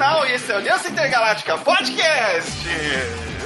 Sinal e esse é o Aliança Intergaláctica Podcast.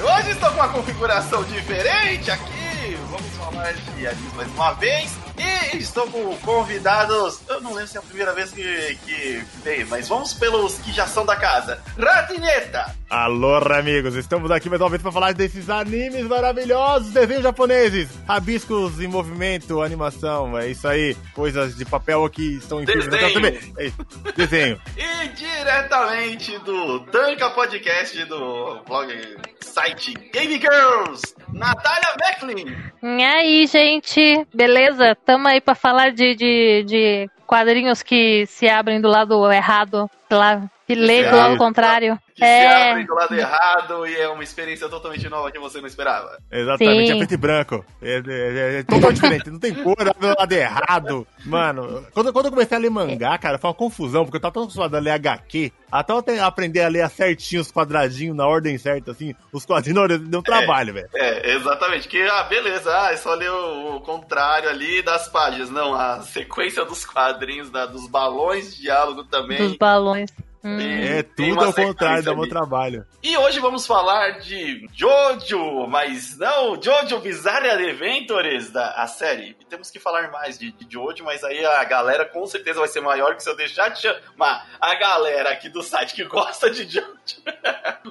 Hoje estou com uma configuração diferente aqui. Vamos falar de animes mais uma vez. E estou com convidados. Eu não lembro se é a primeira vez que, que veio, mas vamos pelos que já são da casa. Ratineta! Alô, amigos, estamos aqui mais uma vez para falar desses animes maravilhosos, desenhos japoneses, rabiscos em movimento, animação, é isso aí, coisas de papel aqui estão em Desenho. também. É isso, desenho. E diretamente do Tanka Podcast do blog site Game Girls, Natália Becklin. E aí, gente, beleza? Tamo aí pra falar de, de, de quadrinhos que se abrem do lado errado, lá, que lê do lado contrário. Que se É, abrem do lado errado e é uma experiência totalmente nova que você não esperava. Exatamente, Sim. é preto e branco. É, é- é totalmente diferente, não tem cor, é do lado errado. Mano, quando, quando eu comecei a ler mangá, cara, foi uma confusão, porque eu tava tão acostumado a ler HQ, até eu aprender a ler certinho os quadradinhos na ordem certa, assim, os quadrinhos deu um trabalho, velho. É, exatamente. Que, ah, beleza, ah, é só ler o, o contrário ali das páginas. Não, a sequência dos quadrinhos, da- dos balões de diálogo também. dos balões. Hum. É tudo ao contrário, dá meu ali. trabalho. E hoje vamos falar de Jojo, mas não Jojo Bizarre Adventures, da a série. E temos que falar mais de, de Jojo, mas aí a galera com certeza vai ser maior que se eu deixar de chamar a galera aqui do site que gosta de Jojo.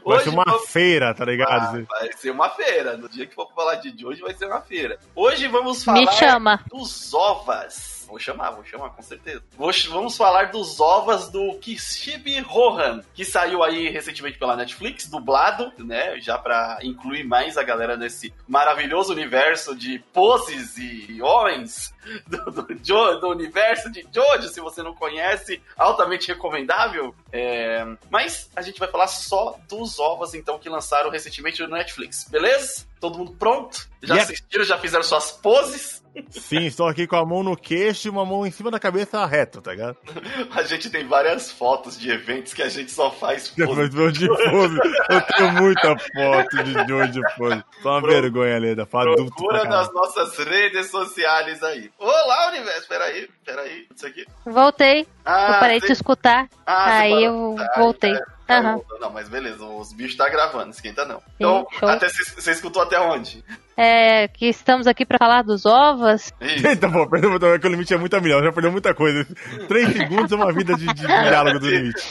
Vai ser uma vamos- feira, tá Ah, ligado? vai ser uma feira. No dia que for falar de Jojo, vai ser uma feira. Hoje vamos falar Me chama. dos ovas. Vou chamar, vou chamar, com certeza. Vou vamos falar dos ovas do Kishibe Rohan, que saiu aí recentemente pela Netflix, dublado, né? Já pra incluir mais a galera nesse maravilhoso universo de poses e homens do, do, Jo- do universo de Jojo. Se você não conhece, altamente recomendável. É, Mas a gente vai falar só dos ovas, então, que lançaram recentemente no Netflix, beleza? Todo mundo pronto? Já Yep. assistiram, já fizeram suas poses? Sim, estou aqui com a mão no queixo e uma mão em cima da cabeça reto, tá ligado? A gente tem várias fotos de eventos que a gente só faz pose. De pose, eu tenho muita foto de Jojo pose. Só uma Pro- vergonha, Leda. Pra Procura nas nossas redes sociais aí. Olá, universo. Peraí, peraí. Isso aqui. Voltei, Ah, eu parei você- de escutar, ah, aí eu Tá, voltei. tá, tá Aham. voltando. Não, mas beleza. Os bichos tá gravando, esquenta não. Então, show. até você escutou até onde? É, que estamos aqui pra falar dos ovos. Eita, pô, perdeu é que o limite é muito a milhão, já perdeu muita coisa. Três segundos é uma vida de, de diálogo do limite.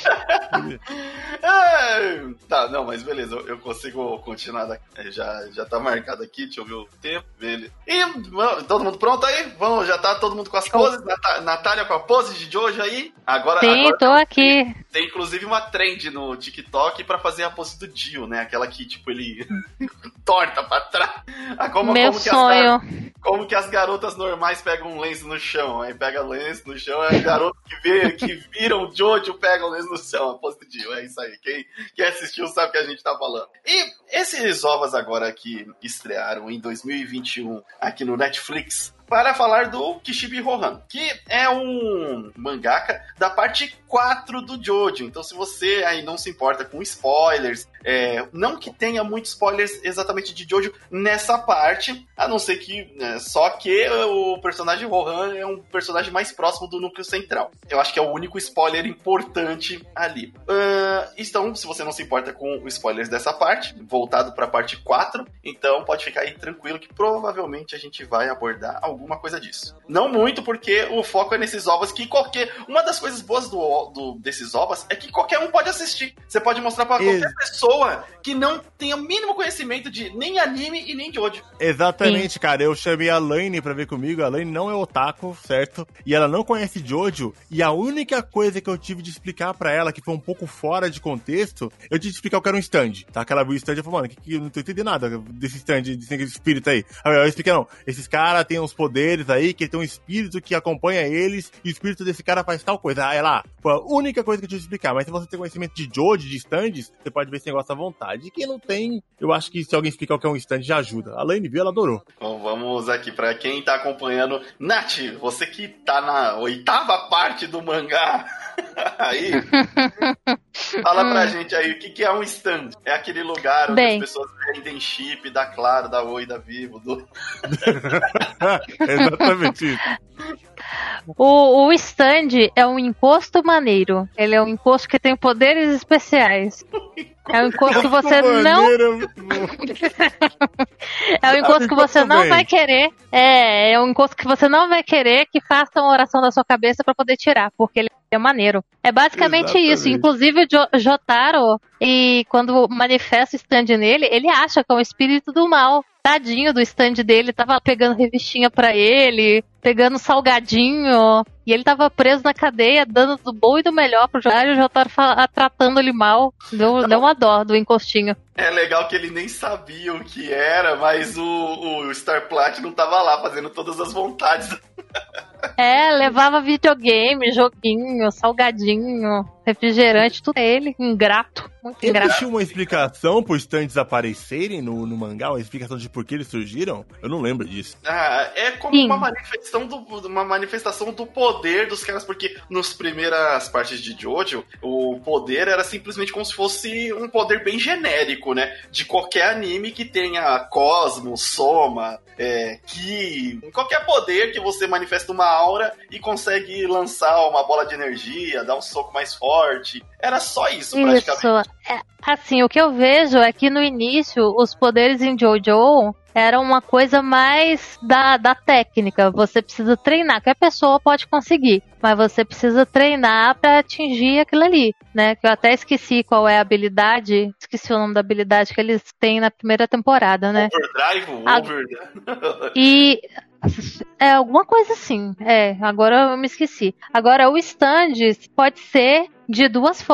É, tá, não, mas beleza, eu, eu consigo continuar daqui. É, Já, já tá marcado aqui, deixa eu ver o tempo. Beleza. E todo mundo pronto aí? Vamos, já tá todo mundo com as poses? Nata- Natália com a pose de Jojo aí? Agora, Sim, agora tô aqui. tem inclusive uma trend no TikTok pra fazer a pose do Dio, né? Aquela que, tipo, ele torta pra trás. Ah, como, Meu como que as sonho. como que as garotas normais pegam um lenço no chão? Aí pega lenço no chão, aí garoto que, vê, que viram o Jojo pega o lenço no chão, Dio. É isso aí. Quem, quem assistiu sabe o que a gente tá falando. E esses ovos agora que estrearam em 2021 aqui no Netflix para falar do Kishibe Rohan, que é um mangaka da parte 4 do Jojo. Então, se você aí não se importa com spoilers, é, não que tenha muitos spoilers exatamente de Jojo nessa parte, a não ser que né, só que o personagem Rohan é um personagem mais próximo do núcleo central. Eu acho que é o único spoiler importante ali. Ah, então, se você não se importa com spoilers dessa parte, voltado para a parte 4, então pode ficar aí tranquilo que provavelmente a gente vai abordar alguma coisa disso. Não muito, porque o foco é nesses ovos que qualquer. Uma das coisas boas do, do- desses ovos é que qualquer um pode assistir. Você pode mostrar para Ex- qualquer pessoa que não tenha o mínimo conhecimento de nem anime e nem de Jojo. Exatamente, cara. Eu chamei a Laine pra ver comigo. A Laine não é otaku, certo? E ela não conhece Jojo. E a única coisa que eu tive de explicar pra ela, que foi um pouco fora de contexto, eu tive de explicar o que era um stand. Tá? Que ela viu o stand e falou, mano, que, que eu não tô entendendo nada desse stand, desse espírito aí. Aí eu expliquei, não. Esses caras têm uns poderes aí, que tem um espírito que acompanha eles, e o espírito desse cara faz tal coisa. Aí lá, foi a única coisa que eu tive de explicar. Mas se você tem conhecimento de Jojo, de stands, você pode ver esse negócio à vontade. E quem não tem, eu acho que se alguém explicar o que é um stand, já ajuda. A Laine viu, ela adorou. Então vamos aqui para quem tá acompanhando. Nath, você que tá na oitava parte do mangá. aí. Fala pra gente aí, o que, que é um stand? É aquele lugar onde Bem. as pessoas vendem chip da Claro, da Oi, da Vivo, do... Exatamente isso. O, o stand é um encosto maneiro. Ele é um encosto que tem poderes especiais. É um encosto que você não. é um encosto que você não vai querer. É, é um encosto que você não vai querer que faça uma oração da sua cabeça para poder tirar, porque ele é maneiro. É basicamente Exatamente. isso. Inclusive o Jotaro, e quando manifesta o stand nele, ele acha que é um espírito do mal. Tadinho do stand dele, tava pegando revistinha para ele, pegando salgadinho, e ele tava preso na cadeia, dando do bom e do melhor pro Jotaro, e o Jotaro tratando ele mal. Deu, deu uma dó do encostinho. É legal que ele nem sabia o que era, mas o, o Star Platinum tava lá fazendo todas as vontades. É, levava videogame, joguinho, salgadinho, refrigerante, tudo ele, ingrato, muito ingrato. Existe uma explicação por stands aparecerem no, no mangá, uma explicação de por que eles surgiram? Eu não lembro disso. Ah, é como uma manifestação, do, uma manifestação do poder dos caras, porque nas primeiras partes de Jojo, o poder era simplesmente como se fosse um poder bem genérico, né? De qualquer anime que tenha Cosmos, Soma, é, Ki, qualquer poder que você manifesta uma aura e consegue lançar uma bola de energia, dar um soco mais forte esporte, era só isso, isso. praticamente. É, assim, o que eu vejo é que no início os poderes em Jojo era uma coisa mais da, da técnica. Você precisa treinar, que a pessoa pode conseguir, mas você precisa treinar para atingir aquilo ali, né? Que eu até esqueci qual é a habilidade, esqueci o nome da habilidade que eles têm na primeira temporada, né? Overdrive, over. E é alguma coisa assim. É, agora eu me esqueci. Agora o stand pode ser de duas formas,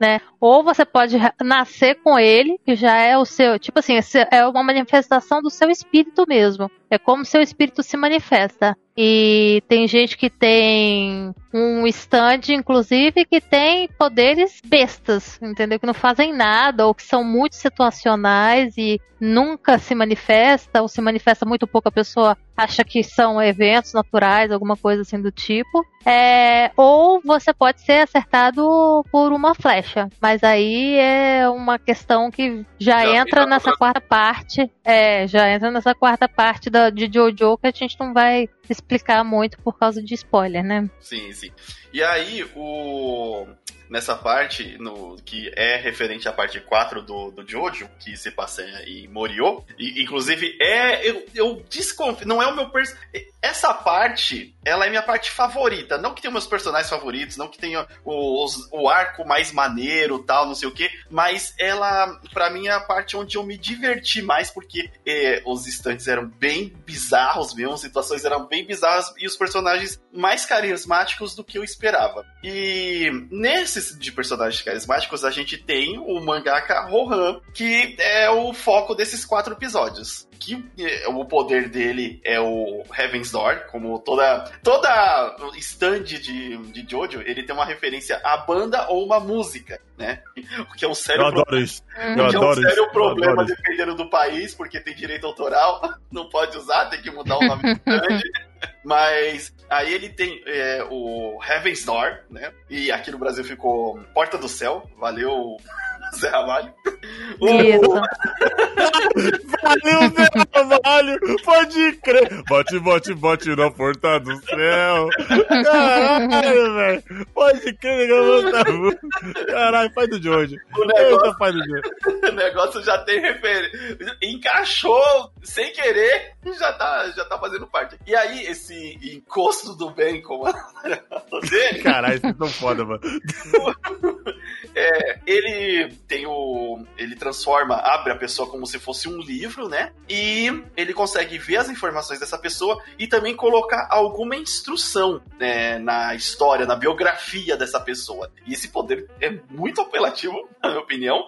né? Ou você pode nascer com ele, que já é o seu, tipo assim, é uma manifestação do seu espírito mesmo. É como seu espírito se manifesta. E tem gente que tem um stand, inclusive, que tem poderes bestas, entendeu? Que não fazem nada, ou que são muito situacionais e nunca se manifesta, ou se manifesta muito pouco, a pessoa acha que são eventos naturais, alguma coisa assim do tipo. É, ou você pode ser acertado por uma flecha. Mas aí é uma questão que já, já entra nessa quarta parte. É, já entra nessa quarta parte da, de Jojo que a gente não vai explicar muito por causa de spoiler, né? Sim, sim. E aí, o nessa parte, no, que é referente à parte 4 do, do Jojo, que se passa em Morio. E, inclusive, é. Eu, eu desconfio. Não é o meu. Pers essa parte, ela é minha parte favorita. Não que tenha meus personagens favoritos, não que tenha os, o arco mais maneiro tal, não sei o que, mas ela, para mim, é a parte onde eu me diverti mais, porque é, os instantes eram bem bizarros mesmo, as situações eram bem bizarras e os personagens mais carismáticos do que eu esperava. E nesses de personagens carismáticos, a gente tem o mangaka Rohan, que é o foco desses quatro episódios que é, o poder dele é o Heaven's Door, como toda toda stand de, de Jojo, ele tem uma referência à banda ou uma música, né? O que é um sério Eu adoro isso. Eu adoro é um sério isso. problema dependendo do país, porque tem direito autoral, não pode usar, tem que mudar o nome do stand. Mas aí ele tem é, o Heaven's Door, né? E aqui no Brasil ficou Porta do Céu. Valeu, Zé Ramalho. Isso. Valeu, Zé Ramalho. Pode crer. Bote, bote, bote na porta do céu. Caralho, velho. Pode crer, negócio Caralho, faz do George. O negócio, faz do George. o negócio já tem referência. Encaixou sem querer, já tá, já tá fazendo parte. E aí, esse encosto do bem com a dele. Caralho, vocês tão foda, mano. É, ele tem o. Ele transforma, abre a pessoa como se fosse um livro, né? E ele consegue ver as informações dessa pessoa e também colocar alguma instrução né, na história, na biografia dessa pessoa. E esse poder é muito apelativo, na minha opinião.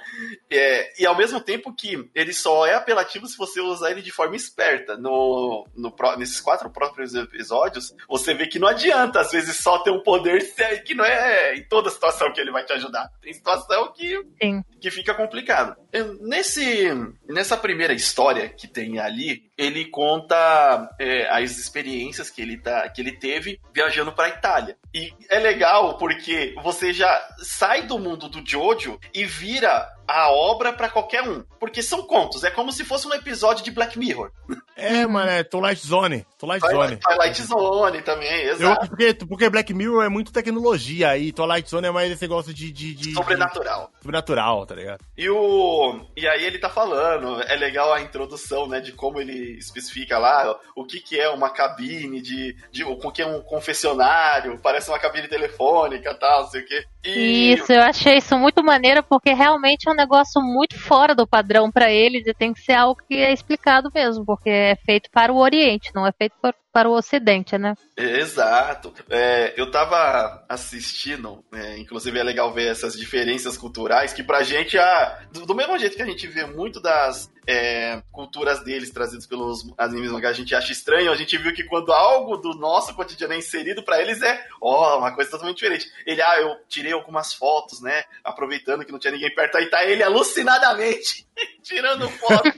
É, e ao mesmo tempo que ele só é apelativo se você usar ele de forma esperta. No, no, nesses quatro próprios episódios, você vê que não adianta, às vezes, só ter um poder que não é em toda situação que ele vai te ajudar. Tem situação que Sim que fica complicado. Nesse, nessa primeira história que tem ali, ele conta é, as experiências que ele, tá, que ele teve viajando para Itália. E é legal porque você já sai do mundo do Jojo e vira a obra para qualquer um. Porque são contos, é como se fosse um episódio de Black Mirror. É, mano, é Twilight Zone. Twilight Zone. Twilight Zone também, exato. Eu, porque, porque Black Mirror é muito tecnologia e Twilight Zone é mais esse negócio de. de, de sobrenatural. De, sobrenatural, tá ligado? E, o, e aí ele tá falando, é legal a introdução, né, de como ele especifica lá o que, que é uma cabine, de, de o que é um confessionário, parece uma cabine telefônica tal, sei o quê. E... Isso, eu achei isso muito maneiro porque realmente é um negócio muito fora do padrão para eles e tem que ser algo que é explicado mesmo, porque é feito para o Oriente, não é feito para para o Ocidente, né? Exato. É, eu tava assistindo, é, inclusive é legal ver essas diferenças culturais, que pra gente, ah, do, do mesmo jeito que a gente vê muito das é, culturas deles trazidas pelos animes que a gente acha estranho, a gente viu que quando algo do nosso cotidiano é inserido para eles é, ó, oh, uma coisa totalmente diferente. Ele, ah, eu tirei algumas fotos, né, aproveitando que não tinha ninguém perto, aí tá ele alucinadamente tirando foto.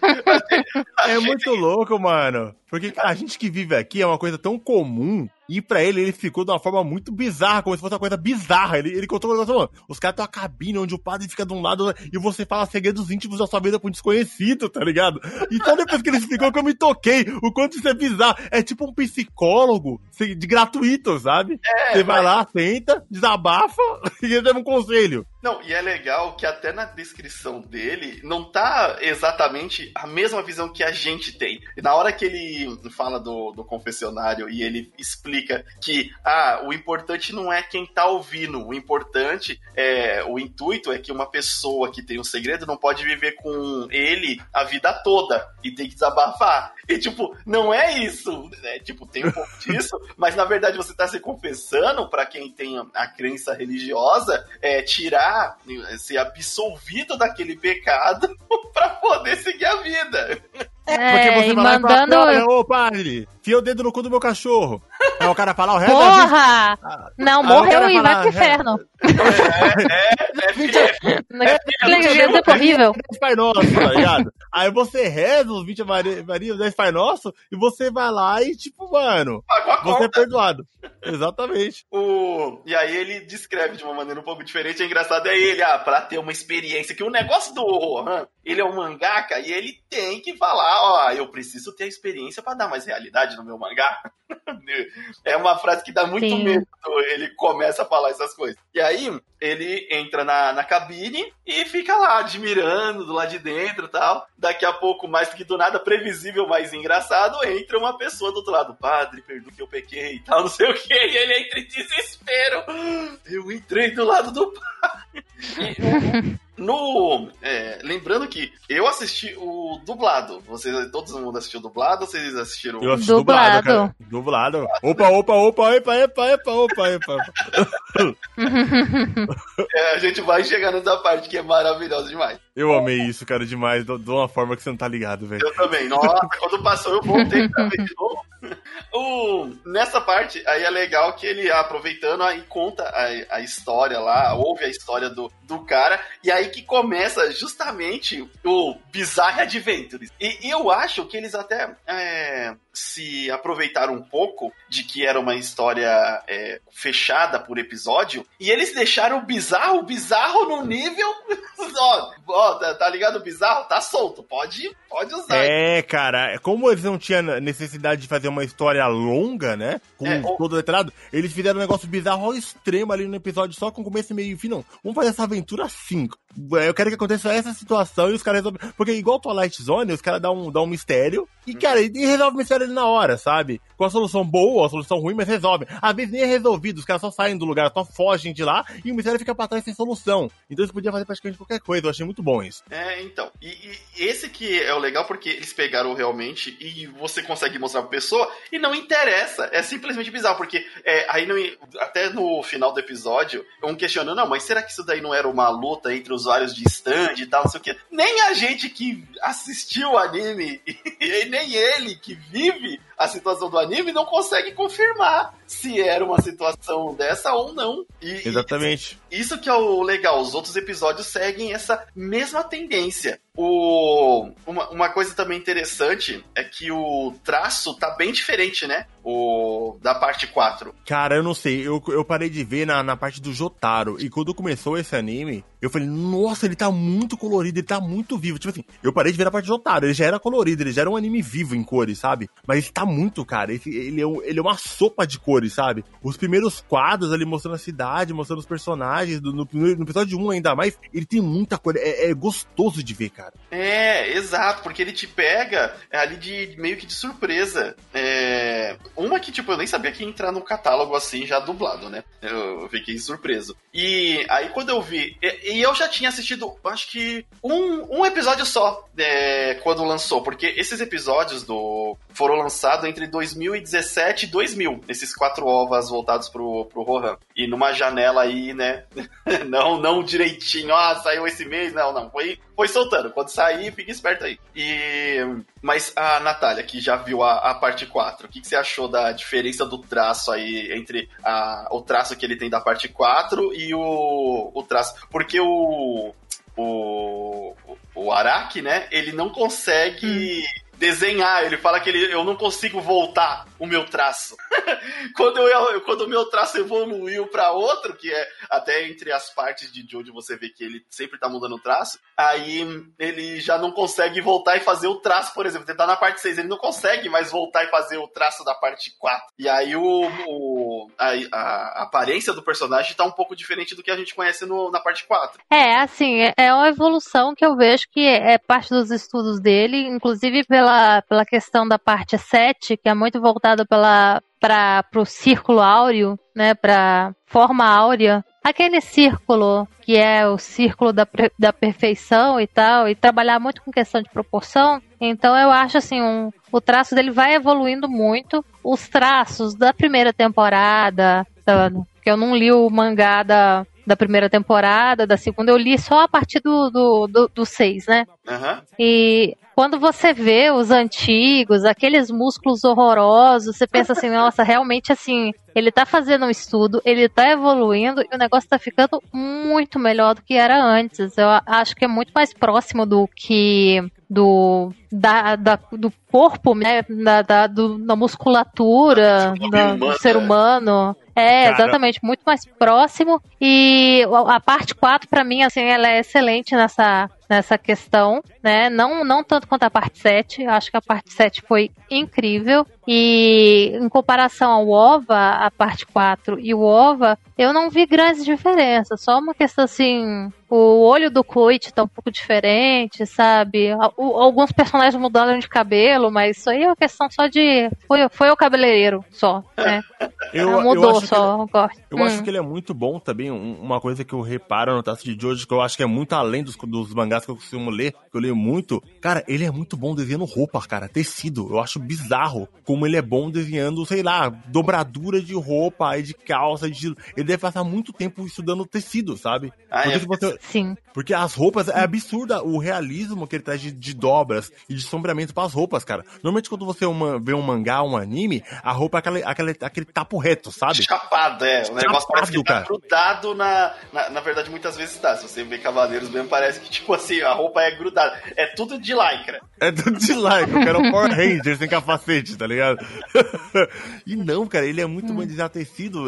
é muito louco, mano. Porque a gente que vive aqui é uma coisa tão comum e pra ele, ele ficou de uma forma muito bizarra, como se fosse uma coisa bizarra. Ele, ele contou um negócio, mano, os caras têm uma cabine onde o padre fica de um lado e você fala segredos íntimos da sua vida com um desconhecido, tá ligado? Então depois que ele explicou que eu me toquei, o quanto isso é bizarro. É tipo um psicólogo de gratuito, sabe? É, você vai lá, senta, desabafa e ele dá um conselho. Não, e é legal que até na descrição dele não tá exatamente a mesma visão que a gente tem. E na hora que ele fala do, do confessionário e ele explica que ah, o importante não é quem tá ouvindo, o importante é o intuito é que uma pessoa que tem um segredo não pode viver com ele a vida toda e tem que desabafar. E tipo, não é isso, né? Tipo, tem um pouco disso, mas na verdade você tá se confessando para quem tem a crença religiosa, é tirar ser absolvido daquele pecado para poder seguir a vida. É, porque você vai mandando... lá ô padre, fia o dedo no cu do meu cachorro. Aí o cara fala, o resto Porra! Não, morreu e vai pro inferno. É, é, é, é, é, é horrível. Pai Nosso, tá ligado? Aí você reza os 20 Maria, 10 Pai Nosso, e você vai lá e, tipo, mano, você é perdoado. Exatamente. O... E aí ele descreve de uma maneira um pouco diferente. É engraçado, é ele, ah, pra ter uma experiência. Que o negócio do Rohan, ele é um mangaka e ele tem que falar, ó, eu preciso ter a experiência para dar mais realidade no meu mangá. é uma frase que dá muito Sim. medo. Ele começa a falar essas coisas. E aí, ele entra na, na cabine e fica lá, admirando do lado de dentro e tal. Daqui a pouco, mais do que do nada, previsível, mais engraçado, entra uma pessoa do outro lado. Padre, perdoa que eu pequei e tal, não sei o que. E ele entra em desespero. Eu entrei do lado do padre. No. É, lembrando que eu assisti o dublado. Vocês, todo mundo assistiu o dublado ou vocês assistiram Eu assisti dublado. Dublado. dublado. Opa, opa, opa, epa, epa, epa, opa, epa. é, a gente vai chegando nessa parte que é maravilhosa demais. Eu amei isso, cara, demais. De uma forma que você não tá ligado, velho. Eu também. Nossa, quando passou, eu voltei pra ver de novo. O, nessa parte, aí é legal que ele, aproveitando, aí conta a, a história lá, ouve a história do, do cara, e aí que começa justamente o Bizarre Adventures. E, e eu acho que eles até é, se aproveitaram um pouco de que era uma história é, fechada por episódio, e eles deixaram o bizarro, bizarro no nível. ó, ó tá, tá, ligado? O bizarro tá solto, pode, pode usar. É, cara, como eles não tinham necessidade de fazer uma história longa, né? Com é, todo letrado, eles fizeram um negócio bizarro ao extremo ali no episódio, só com começo, meio e fim. Não, vamos fazer essa aventura assim. Eu quero que aconteça essa situação e os caras resolvem. Porque igual Twilight Zone, os caras dão um, dão um mistério e, cara, e resolve o mistério ali na hora, sabe? Com a solução boa ou a solução ruim, mas resolve. Às vezes nem é resolvido, os caras só saem do lugar, só fogem de lá e o mistério fica pra trás sem solução. Então eles podiam fazer praticamente qualquer coisa, eu achei muito bom isso. É, então. E, e esse que é o legal porque eles pegaram realmente e você consegue mostrar pra pessoa e não interessa. É simplesmente bizarro, porque é, aí não, até no final do episódio, um questionando, não, mas será que isso daí não era uma luta entre usuários de stand e tal, não sei o quê? Nem a gente que assistiu o anime e nem ele que vive a situação do anime não consegue confirmar se era uma situação dessa ou não. E, Exatamente. Isso que é o legal, os outros episódios seguem essa mesma tendência. O, uma, uma coisa também interessante é que o traço tá bem diferente, né? O da parte 4. Cara, eu não sei. Eu, eu parei de ver na, na parte do Jotaro. E quando começou esse anime, eu falei, nossa, ele tá muito colorido, ele tá muito vivo. Tipo assim, eu parei de ver a parte do Jotaro. Ele já era colorido, ele já era um anime vivo em cores, sabe? Mas ele tá muito, cara. Ele, ele, é, ele é uma sopa de cores, sabe? Os primeiros quadros ali mostrando a cidade, mostrando os personagens. Do, no, no episódio 1 ainda mais, ele tem muita cor. É, é gostoso de ver, cara cara. É, exato, porque ele te pega ali de meio que de surpresa. É, uma que, tipo, eu nem sabia que ia entrar no catálogo assim, já dublado, né? Eu fiquei surpreso. E aí quando eu vi. E, e eu já tinha assistido, acho que um, um episódio só é, quando lançou, porque esses episódios do foram lançados entre 2017 e 2000, esses quatro ovas voltados pro, pro Rohan. E numa janela aí, né? não, não direitinho, ah, saiu esse mês, não, não. Foi, foi soltando. Quando sair, fica esperto aí. E. Mas a Natália, que já viu a, a parte 4, o que, que, você achou da diferença do traço aí entre a, o traço que ele tem da parte 4 e o, o traço? Porque o. O, o Araki, né? Ele não consegue. Hum desenhar. Ele fala que ele, eu não consigo voltar o meu traço. quando, eu, quando o meu traço evoluiu para outro, que é até entre as partes de Jojo você vê que ele sempre tá mudando o traço, aí ele já não consegue voltar e fazer o traço, por exemplo. Ele tá na parte 6, ele não consegue mais voltar e fazer o traço da parte 4. E aí o, o a, a, aparência do personagem tá um pouco diferente do que a gente conhece no, na parte 4. É, assim, é, é uma evolução que eu vejo que é parte dos estudos dele, inclusive pela pela, pela questão da parte 7, que é muito voltada para o círculo áureo, né, para forma áurea, aquele círculo que é o círculo da, da perfeição e tal, e trabalhar muito com questão de proporção. Então eu acho assim, um, o traço dele vai evoluindo muito. Os traços da primeira temporada, da, que eu não li o mangá da, da primeira temporada, da segunda, eu li só a partir do 6, do, do, do seis, né? Uhum. E quando você vê os antigos, aqueles músculos horrorosos, você pensa assim, nossa, realmente assim, ele tá fazendo um estudo, ele tá evoluindo e o negócio tá ficando muito melhor do que era antes. Eu acho que é muito mais próximo do que do, da, da do corpo, né? Da, da, do, da musculatura da, do ser humano. É, Cara. exatamente, muito mais próximo. E a parte 4, para mim, assim, ela é excelente nessa, nessa questão, né? Não, não tanto quanto a parte 7. Acho que a parte 7 foi incrível. E em comparação ao OVA, a parte 4 e o OVA, eu não vi grandes diferenças. Só uma questão assim. O olho do Coit tá um pouco diferente, sabe? Alguns personagens mudaram de cabelo, mas isso aí é uma questão só de. Foi, foi o cabeleireiro só, né? Eu, mudou eu só. Ele, eu hum. acho que ele é muito bom também. Uma coisa que eu reparo no traço de Jojo, que eu acho que é muito além dos, dos mangás que eu costumo ler, que eu leio muito. Cara, ele é muito bom desenhando roupa, cara. Tecido. Eu acho bizarro como ele é bom desenhando, sei lá, dobradura de roupa, de calça, de. Ele deve passar muito tempo estudando tecido, sabe? Ah, Porque, é. você... Sim. Porque as roupas é absurda o realismo que ele traz de, de dobras e de sombreamento para as roupas, cara. Normalmente quando você uma, vê um mangá, um anime, a roupa é aquele, aquele, aquele tapo reto, sabe? Chapado, é. O negócio parece que tá grudado na, na. Na verdade, muitas vezes tá. Se você vê Cavaleiros mesmo, parece que, tipo assim, a roupa é grudada. É tudo de lycra. É tudo de lycra. O cara é um Power Ranger sem capacete, tá ligado? e não, cara, ele é muito hum. bom de tecido.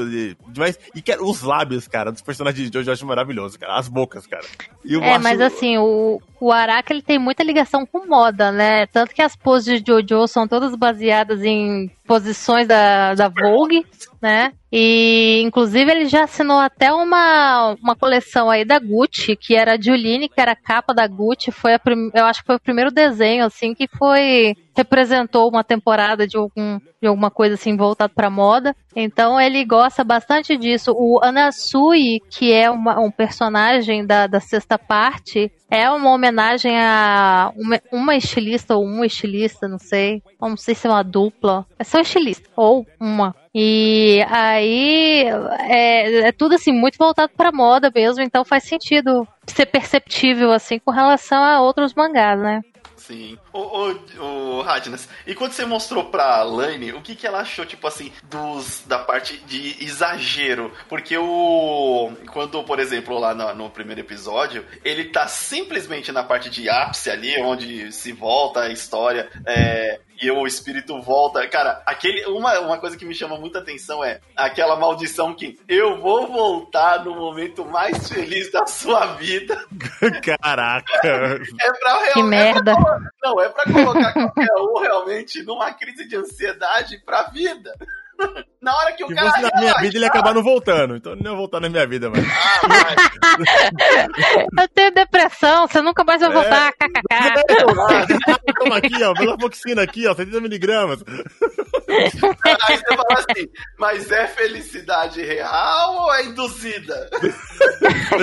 Mas, e quero os lábios, cara, dos personagens de hoje eu acho maravilhoso, cara. As bocas, cara. é, acho... mas assim, o, o Araka ele tem muita ligação com moda, né? Tanto que as poses de Jojo são todas baseadas em posições da, da Vogue, né? E inclusive ele já assinou até uma, uma coleção aí da Gucci, que era a Giuline, que era a capa da Gucci, foi a prim, eu acho que foi o primeiro desenho assim que foi representou uma temporada de, algum, de alguma coisa assim voltado para moda. Então ele gosta bastante disso. O Anasui, que é uma, um personagem da, da sexta parte, é uma homenagem a uma, uma, estilista ou um estilista, não sei. Não sei se é uma dupla. É só estilista. Ou uma. E aí é, é tudo assim, muito voltado pra moda mesmo, então faz sentido ser perceptível assim com relação a outros mangás, né? Sim. O, o, o Radnas, e quando você mostrou pra Laine, o que, que ela achou, tipo assim, dos da parte de exagero? Porque o. Quando, por exemplo, lá no, no primeiro episódio, ele tá simplesmente na parte de ápice ali, onde se volta a história. É, e o espírito volta. Cara, aquele, uma, uma coisa que me chama muita atenção é aquela maldição que eu vou voltar no momento mais feliz da sua vida. Caraca. É pra Que merda. É pra, não, é pra colocar qualquer um realmente numa crise de ansiedade pra vida. Na hora que o Se cara. fosse na minha vida, ele ia acabar não voltando. Então ele não ia voltar na minha vida, mano. Ah, vai. Eu tenho depressão, você nunca mais vai voltar. KKK. Toma aqui, ó. Velafoxina aqui, ó. 70 miligramas. Aí você fala assim, mas é felicidade real ou é induzida?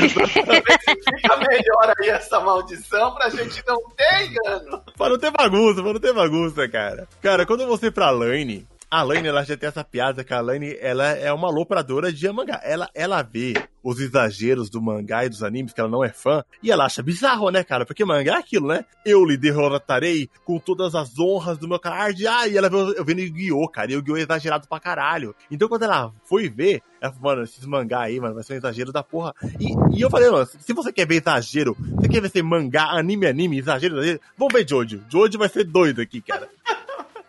Fica melhor aí essa maldição pra gente não ter engano. Pra não ter bagunça, pra não ter bagunça, cara. Cara, quando você ir pra Laine, a Laine, ela já tem essa piada que a Laine, ela é uma alopradora de mangá. Ela, ela vê os exageros do mangá e dos animes, que ela não é fã, e ela acha bizarro, né, cara? Porque mangá é aquilo, né? Eu lhe derrotarei com todas as honras do meu card. Ah, e ela vê eu vendo Yu-Gi-Oh, cara, e Yu-Gi-Oh é exagerado pra caralho. Então quando ela foi ver, ela falou, mano, esses mangá aí, mano, vai ser um exagero da porra. E, e eu falei, mano, se você quer ver exagero, você quer ver ser mangá, anime, anime, exagero, exagero, vamos ver Jojo. Jojo vai ser doido aqui, cara.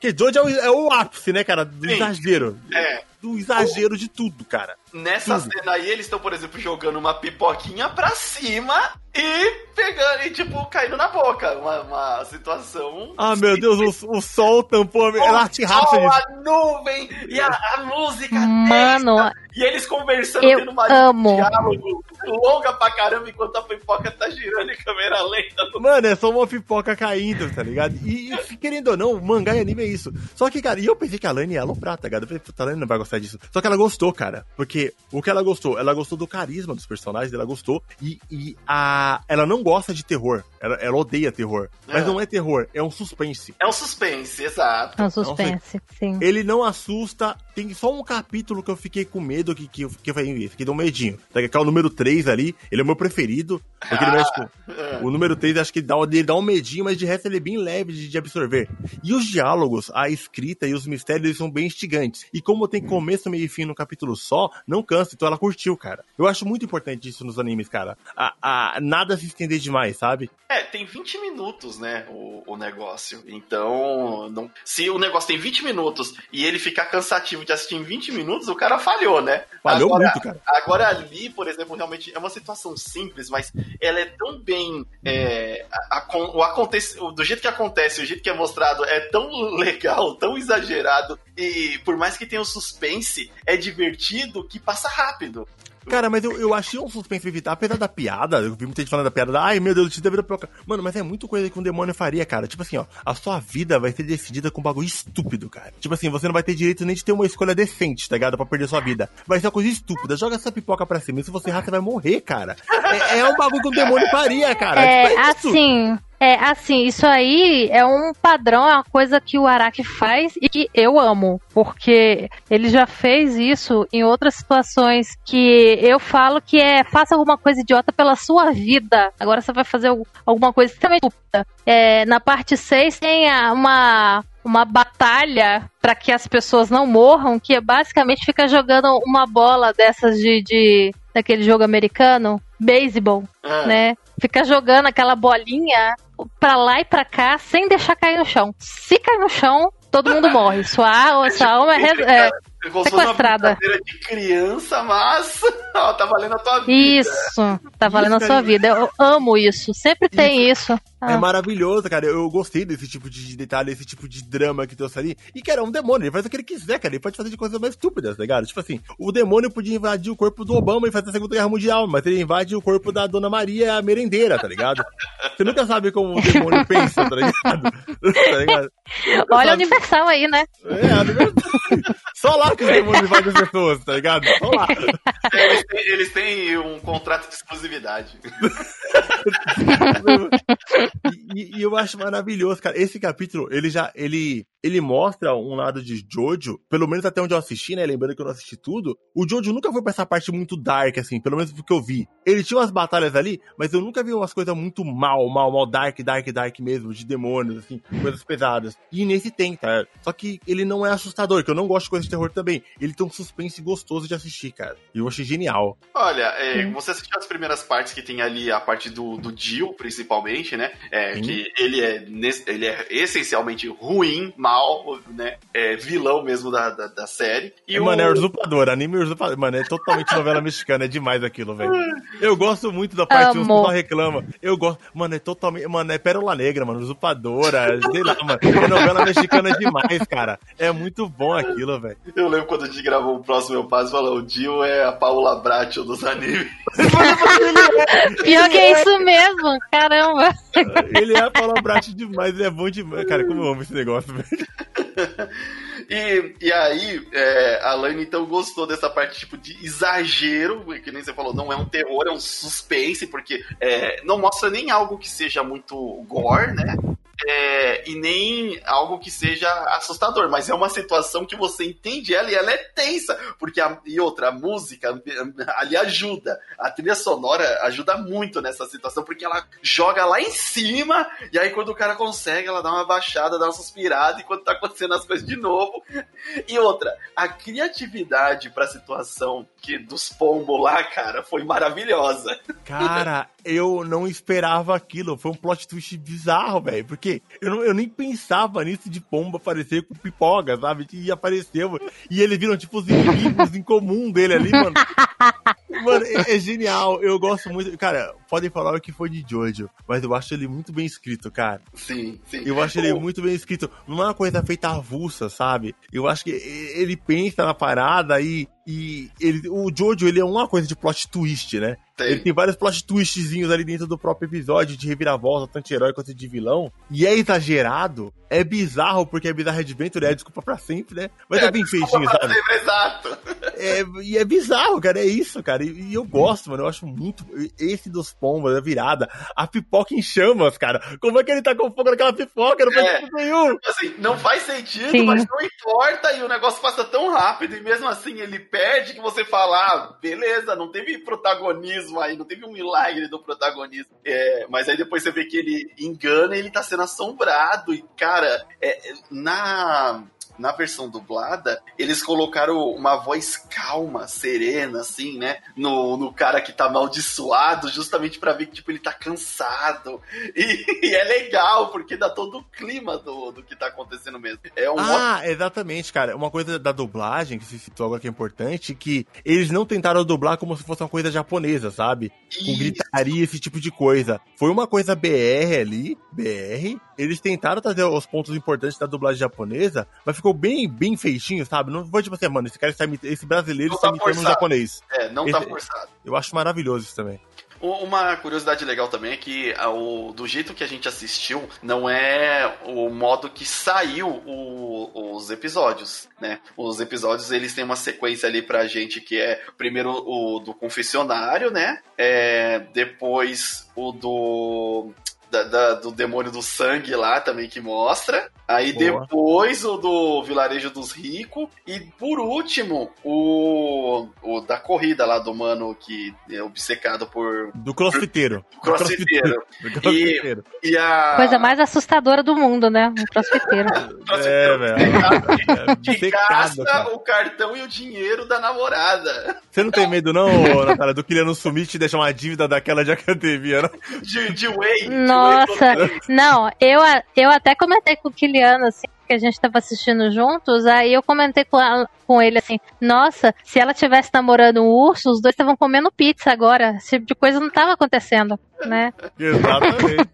Porque Jojo é o, é o ápice, né, cara, do exagero. É. Do exagero de tudo, cara. Nessa Tudo. cena aí, eles estão, por exemplo, jogando uma pipoquinha pra cima e pegando, e tipo, caindo na boca. Uma, uma situação. Ah, meu Deus, o, o sol tampou. a- Ela te racha disso. a nuvem e a, a música. Mano, e eles conversando, eu tendo uma amo. diálogo longa pra caramba enquanto a pipoca tá girando em câmera lenta. no- Mano, é só uma pipoca caindo, tá ligado? E, e, querendo ou não, mangá e anime é isso. Só que, cara, e eu pensei que a Lani ia aloprar, tá ligado? Eu falei, puta, a Lani não vai gostar disso. Só que ela gostou, cara. Porque o que ela gostou? Ela gostou do carisma dos personagens, ela gostou. E, e a, ela não gosta de terror. Ela, ela odeia terror. Mas É. não é terror, é um suspense. É um suspense, exato. É um suspense, sim. Ele não assusta. Tem só um capítulo que eu fiquei com medo, que, que, eu- que eu esse aqui deu um medinho. Tá, Que é o número 3 ali. Ele é o meu preferido. Porque ele mexe com. O número 3 acho que dá, ele dá um medinho, mas de resto ele é bem leve de, de absorver. E os diálogos, a escrita e os mistérios são bem instigantes. E como tem começo, meio e fim no capítulo só, não cansa. Então ela curtiu, cara. Eu acho muito importante isso nos animes, cara. A, a, nada se estender demais, sabe? É, tem 20 minutos, né, o, o negócio. Então, não- se o negócio tem 20 minutos e ele ficar cansativo de assistir em 20 minutos, o cara falhou, né? Falhou agora, muito, cara. Agora ali, por exemplo, realmente é uma situação simples, mas ela é tão bem. é, a- a- o acontece, o- do jeito que acontece, o jeito que é mostrado é tão legal, tão exagerado. E por mais que tenha o suspense, é divertido que passa rápido. Cara, mas eu, eu achei um suspense evitar, apesar da piada, eu vi muita gente falando da piada, da, ai meu Deus, te deve da pipoca. Mano, mas é muito coisa que um demônio faria, cara. Tipo assim, ó, a sua vida vai ser decidida com um bagulho estúpido, cara. Tipo assim, você não vai ter direito nem de ter uma escolha decente, tá ligado? Pra perder sua vida. Vai ser uma coisa estúpida. Joga essa pipoca pra cima. E se você errar, você vai morrer, cara. É, é um bagulho que um demônio faria, cara. É, Tipo, isso. assim, é assim, isso aí é um padrão, é uma coisa que o Araki faz e que eu amo, porque ele já fez isso em outras situações que eu falo que é faça alguma coisa idiota pela sua vida. Agora você vai fazer al- alguma coisa extremamente estúpida. É, na parte 6 tem uma uma batalha para que as pessoas não morram, que é basicamente fica jogando uma bola dessas de, de daquele jogo americano, beisebol Ah, né? Fica jogando aquela bolinha pra lá e pra cá sem deixar cair no chão. Se cair no chão, todo mundo morre. Sua, sua alma é, res- é, como se fosse uma sequestrada. brincadeira de criança, mas ó, tá valendo a tua vida. Isso, tá valendo a Isso sua aí. vida. Eu amo isso. Sempre tem isso. É Ah. maravilhoso, cara. Eu gostei desse tipo de detalhe, esse tipo de drama que trouxe ali. E, cara, é um demônio. Ele faz o que ele quiser, cara. Ele pode fazer de coisas mais estúpidas, tá ligado? Tipo assim, o demônio podia invadir o corpo do Obama e fazer a Segunda Guerra Mundial, mas ele invade o corpo da Dona Maria, a merendeira, tá ligado? Você nunca sabe como o demônio pensa, tá ligado? tá ligado? Olha sabe. Universal aí, né? É, a. Só lá que os demônios invadem as pessoas, tá ligado? Só lá. Eles têm, eles têm um contrato de exclusividade. E, e- e eu acho maravilhoso, cara. Esse capítulo, ele já. Ele. Ele mostra um lado de Jojo, pelo menos até onde eu assisti, né? Lembrando que eu não assisti tudo, o Jojo nunca foi pra essa parte muito dark, assim, pelo menos do que eu vi. Ele tinha umas batalhas ali, mas eu nunca vi umas coisas muito mal, mal, mal, dark, dark, dark mesmo, de demônios, assim, coisas pesadas. E nesse tem, tá? Só que ele não é assustador, que eu não gosto de coisas de terror também. Ele tem um suspense gostoso de assistir, cara. E eu achei genial. Olha, é, você assistiu as primeiras partes que tem ali, a parte do, do Jill, principalmente, né? É, que ele é, ele é essencialmente ruim, mal, né? É vilão mesmo da, da, da série. E o... Mano, é usurpador, anime usurpador. Mano, é totalmente novela mexicana, é demais aquilo, velho. Eu gosto muito da parte que o reclama. Eu gosto. Mano, é totalmente. Mano, é Pérola Negra, mano, usurpadora, sei lá, mano. É novela mexicana demais, cara. É muito bom aquilo, velho. Eu lembro quando a gente gravou o próximo Eu Passo e falou: o Jill é a Paula Bracho dos animes. Pior que é isso mesmo, caramba. Ele é a Paula Bracho demais, ele é bom demais. Cara, como eu amo esse negócio, velho. E, e aí, é, a Lane então gostou dessa parte tipo de exagero, que nem você falou, não é um terror, é um suspense, porque é, não mostra nem algo que seja muito gore, né? É, e nem algo que seja assustador, mas é uma situação que você entende ela e ela é tensa, porque a, e outra, a música ali ajuda, a trilha sonora ajuda muito nessa situação, porque ela joga lá em cima, e aí quando o cara consegue, ela dá uma baixada, dá uma suspirada, enquanto tá acontecendo as coisas de novo. E outra, a criatividade pra situação que dos pombos lá, cara, foi maravilhosa. Cara, eu não esperava aquilo, foi um plot twist bizarro, velho, porque eu, não, eu nem pensava nisso de pomba aparecer com pipoca, sabe? E apareceu. E eles viram, tipo, os inimigos em comum dele ali, mano. Mano, é, é, genial. Eu gosto muito. Cara, podem falar o que foi de Jojo, mas eu acho ele muito bem escrito, cara. Sim, sim. Eu acho ele muito bem escrito. Não é uma coisa feita avulsa, sabe? Eu acho que ele pensa na parada e e ele, o Jojo, ele é uma coisa de plot twist, né? Tem. Ele tem vários plot twistzinhos ali dentro do próprio episódio, de reviravolta, tanto de herói quanto de vilão. E é exagerado, é bizarro, porque é bizarro Adventure, é desculpa pra sempre, né? Mas é, é bem feitinho, sabe? Sempre, exato. É, e é bizarro, cara, é isso, cara. E, e, eu gosto, mano, eu acho muito. Esse dos pombos, a virada, a pipoca em chamas, cara. Como é que ele tá com fogo naquela pipoca? Não faz é, sentido nenhum. Assim, não faz sentido, Sim. mas não importa, e o negócio passa tão rápido, e mesmo assim ele perde que você fala, ah, beleza, não teve protagonismo aí, não teve um milagre do protagonismo. É, mas aí depois você vê que ele engana e ele tá sendo assombrado. E, cara, é, na na versão dublada, eles colocaram uma voz calma, serena, assim, né? No, no cara que tá amaldiçoado, justamente para ver que, tipo, ele tá cansado. E, e, é legal, porque dá todo o clima do, do que tá acontecendo mesmo. É um ah, ótimo... exatamente, cara. Uma coisa da dublagem, que se citou agora que é importante, que eles não tentaram dublar como se fosse uma coisa japonesa, sabe? Isso. Com gritaria, esse tipo de coisa. Foi uma coisa BR ali, BR. Eles tentaram trazer os pontos importantes da dublagem japonesa, mas ficou bem, bem feitinho, sabe? Não foi tipo assim, mano, esse cara está esse brasileiro está tá imitando um japonês. É, não tá esse, tá forçado. Eu acho maravilhoso isso também. Uma curiosidade legal também é que o, do jeito que a gente assistiu, não é o modo que saiu o, os episódios, né? Os episódios, eles têm uma sequência ali pra gente que é primeiro o do confessionário, né? É, depois o do da, da, do demônio do sangue lá também que mostra. Aí Boa. depois o do vilarejo dos ricos. E por último, o, o da corrida lá do mano que é obcecado por. Do crossfiteiro. Por, crossfiteiro. Do crossfiteiro. E, e, a. Coisa mais assustadora do mundo, né? O crossfiteiro. é, velho. Que gasta o cartão e o dinheiro da namorada. Você não tem medo, não, Natália, do Kiliano sumir e te deixar uma dívida daquela de academia, não? De, de whey. Nossa, não, eu, eu até comentei com o Kiliano, assim, que a gente estava assistindo juntos, aí eu comentei com, a, com ele assim: Nossa, se ela tivesse namorando um urso, os dois estavam comendo pizza agora. Esse tipo de coisa não estava acontecendo, né? Exatamente.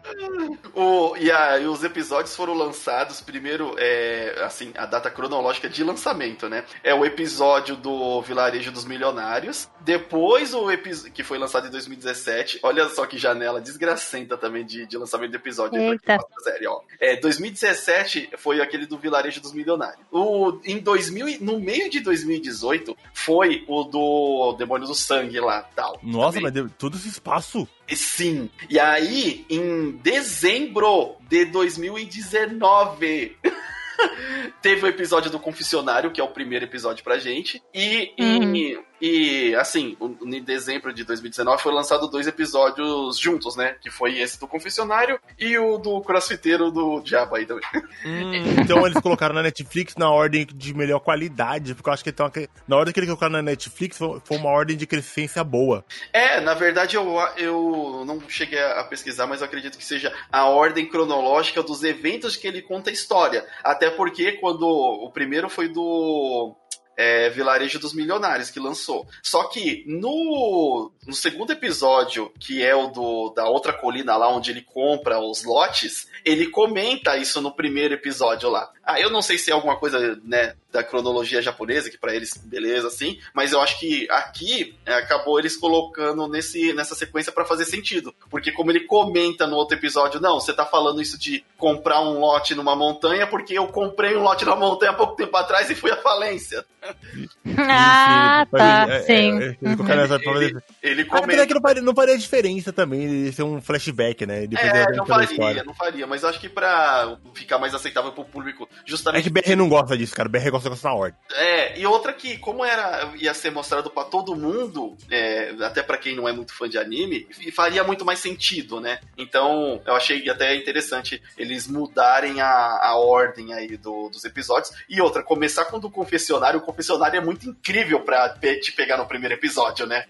o, e, a, e, os episódios foram lançados primeiro, é, assim, a data cronológica de lançamento, né? É o episódio do Vilarejo dos Milionários, depois o episódio que foi lançado em 2017. Olha só que janela desgracenta também de, de lançamento do episódio. Eita. Série, ó. É, 2017 foi aquele do Vilarejo dos Milionários. O, em 2000, no meio de 2018 foi o do Demônio do Sangue lá, tal. Nossa, também. mas deu todo esse espaço. Sim. E aí, em dezembro de 2019 Teve o episódio do Confessionário, que é o primeiro episódio pra gente. E, uhum. e, e, assim, em dezembro de 2019 foi lançado dois episódios juntos, né? Que foi esse do Confessionário e o do Crossfiteiro do Diabo aí também. Hum, então eles colocaram na Netflix na ordem de melhor qualidade, porque eu acho que então, na ordem que eles colocaram na Netflix foi uma ordem de crescência boa. É, na verdade eu, eu não cheguei a pesquisar, mas eu acredito que seja a ordem cronológica dos eventos que ele conta a história. Até porque quando o primeiro foi do é, Vilarejo dos Milionários, que lançou. Só que no, no segundo episódio, que é o do, da outra colina lá, onde ele compra os lotes, ele comenta isso no primeiro episódio lá. Ah, eu não sei se é alguma coisa, né, da cronologia japonesa, que para eles, beleza, assim, mas eu acho que aqui é, acabou eles colocando nesse, nessa sequência para fazer sentido. Porque como ele comenta no outro episódio, não, você tá falando isso de comprar um lote numa montanha porque eu comprei um lote numa montanha há pouco tempo atrás e fui à falência. Ah, tá, é, sim. É, ele, ele, ele comenta... que não faria, não faria diferença também ele ser um flashback, né? Depois é, não faria, não faria, mas eu acho que pra ficar mais aceitável pro público, justamente... É que BR não gosta disso, cara, BR gosta de na ordem. É, e outra que, como era ia ser mostrado pra todo mundo, é, até pra quem não é muito fã de anime, faria muito mais sentido, né? Então, eu achei até interessante eles mudarem a, a ordem aí do, dos episódios. E outra, começar com o do confessionário, o confessionário é muito incrível pra te pegar no primeiro episódio, né?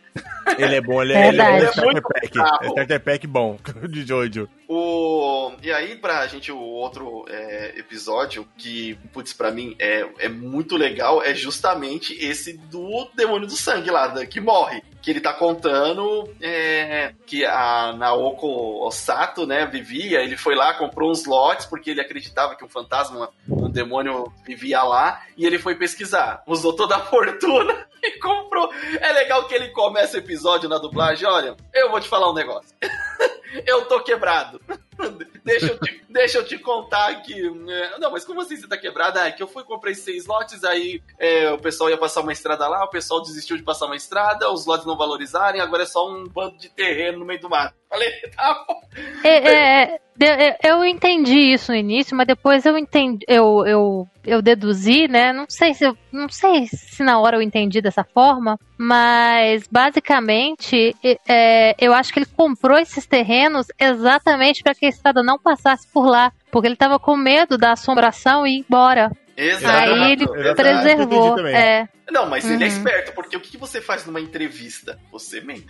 Ele é bom, ele é, ele é, ele é starter pack. É starter pack bom, de Jojo. O... E aí, pra gente, o outro é, episódio que, putz, pra mim é, é muito legal é justamente esse do Demônio do Sangue lá, que morre. Que ele tá contando é, que a Naoko Osato, né, vivia, ele foi lá, comprou uns lotes porque ele acreditava que um fantasma, um demônio vivia lá, e ele foi pesquisar. Usou toda a fortuna e comprou. É legal que ele começa o episódio na dublagem, olha, eu vou te falar um negócio. eu tô quebrado. deixa, eu te, deixa eu te contar que. É, não, mas como assim você tá quebrado? é que eu fui comprei seis lotes, aí é, o pessoal ia passar uma estrada lá, o pessoal desistiu de passar uma estrada, os lotes não valorizarem, agora é só um bando de terreno no meio do mato. Falei, tá bom. É, é, eu entendi isso no início, mas depois eu entendi, eu, eu, eu deduzi, né? Não sei se não sei se na hora eu entendi dessa forma, mas basicamente é, eu acho que ele comprou esses terrenos exatamente para que a estrada não passasse por lá, porque ele estava com medo da assombração e ir embora. Exato. Aí ele Exato. preservou. É. Não, mas uhum. ele é uhum. esperto, porque o que você faz numa entrevista? Você mente.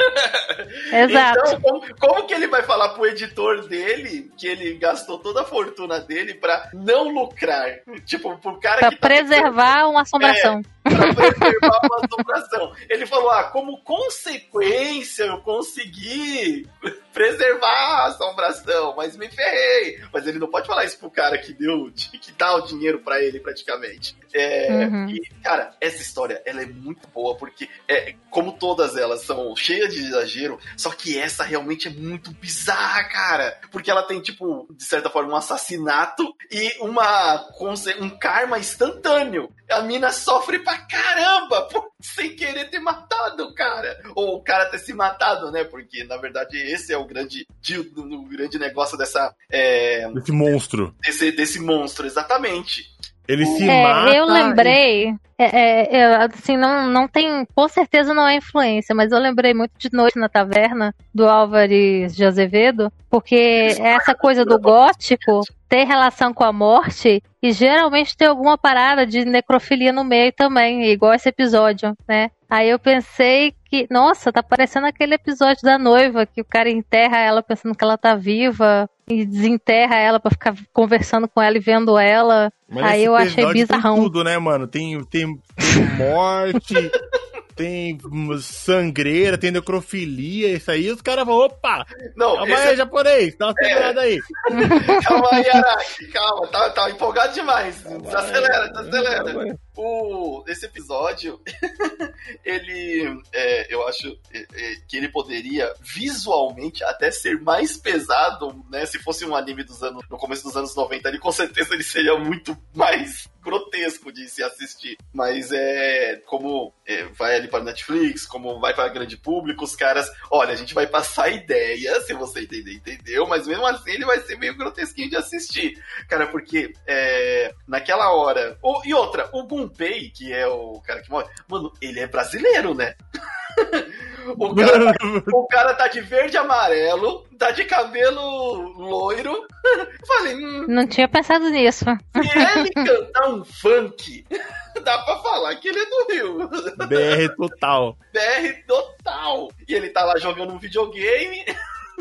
Exato. Então, como, como, que ele vai falar pro editor dele que ele gastou toda a fortuna dele para não lucrar? Tipo, pro cara pra que. Tá preservar uma assombração. É, pra preservar uma assombração. Ele falou: ah, como consequência eu consegui preservar a assombração, mas me ferrei. Mas ele não pode falar isso pro cara que deu, que dá o dinheiro para ele praticamente. É, uhum. E, cara, essa história, ela é muito boa, porque, é, como todas elas são cheias de exagero, só que essa realmente é muito bizarra, cara. Porque ela tem, tipo, de certa forma, um assassinato e uma, um karma instantâneo. A mina sofre pra caramba por, sem querer ter matado o cara. Ou o cara ter se matado, né? Porque, na verdade, esse é o grande, o grande negócio dessa... É, desse monstro. Desse, desse monstro, exatamente. Ele se é, mata. Eu lembrei. E... É, é, assim, não, não tem. Com certeza não é influência, mas eu lembrei muito de Noite na Taverna, do Álvares de Azevedo, porque essa coisa do gótico tem relação com a morte e geralmente tem alguma parada de necrofilia no meio também, igual esse episódio, né? Aí eu pensei que, nossa, tá parecendo aquele episódio da noiva que o cara enterra ela pensando que ela tá viva e desenterra ela para ficar conversando com ela e vendo ela. Mas Aí eu achei bizarrão. Tem tudo, né, mano? Tem, tem, tem morte, tem sangreira, tem necrofilia, isso aí, os caras vão, opa! Não, calma aí, é... japonês, dá uma segurada é... aí. calma aí, Araki, calma, tá, tá empolgado demais. Desacelera, desacelera. O, esse episódio, ele, é, eu acho é, é, que ele poderia visualmente até ser mais pesado, né? Se fosse um anime dos anos, no começo dos anos 90, ali com certeza ele seria muito mais grotesco de se assistir. Mas é como é, vai ali para Netflix, como vai para grande público, os caras, olha, a gente vai passar ideia, se você entender, entendeu, mas mesmo assim ele vai ser meio grotesquinho de assistir. Cara, porque é, naquela hora. E outra, o Gunpei, que é o cara que morre, mano, ele é brasileiro, né? o, cara, tá, o cara tá de verde e amarelo, tá de cabelo loiro. Falei, hum, Não tinha pensado nisso. se ele cantar um funk, dá pra falar que ele é do Rio. BR total. BR total. E ele tá lá jogando um videogame.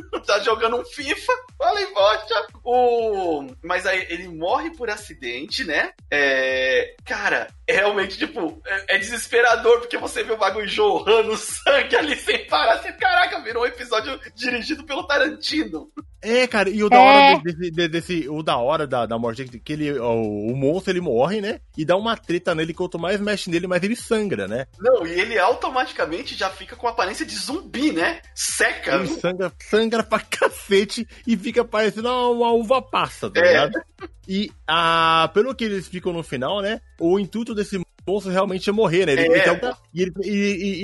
tá jogando um FIFA. Falei, poxa. O... Mas aí ele morre por acidente, né? É... Cara, é realmente, tipo, é, é desesperador, porque você vê o bagulho jorrando sangue ali sem parar. Você, caraca, virou um episódio dirigido pelo Tarantino. É, cara, e o da É. hora desse, de- desse- o da hora da, da morte que que ele, o, o monstro ele morre, né? E dá uma treta nele, quanto mais mexe nele, mais ele sangra, né? Não, e ele automaticamente já fica com a aparência de zumbi, né? Seca. Ele sangra, sangra pra cacete e fica parecendo uma, uva passa, tá É. ligado? E a, pelo que eles explicam no final, né? O intuito desse monstro realmente é morrer, né? Ele, É. ele tenta- e, ele, e-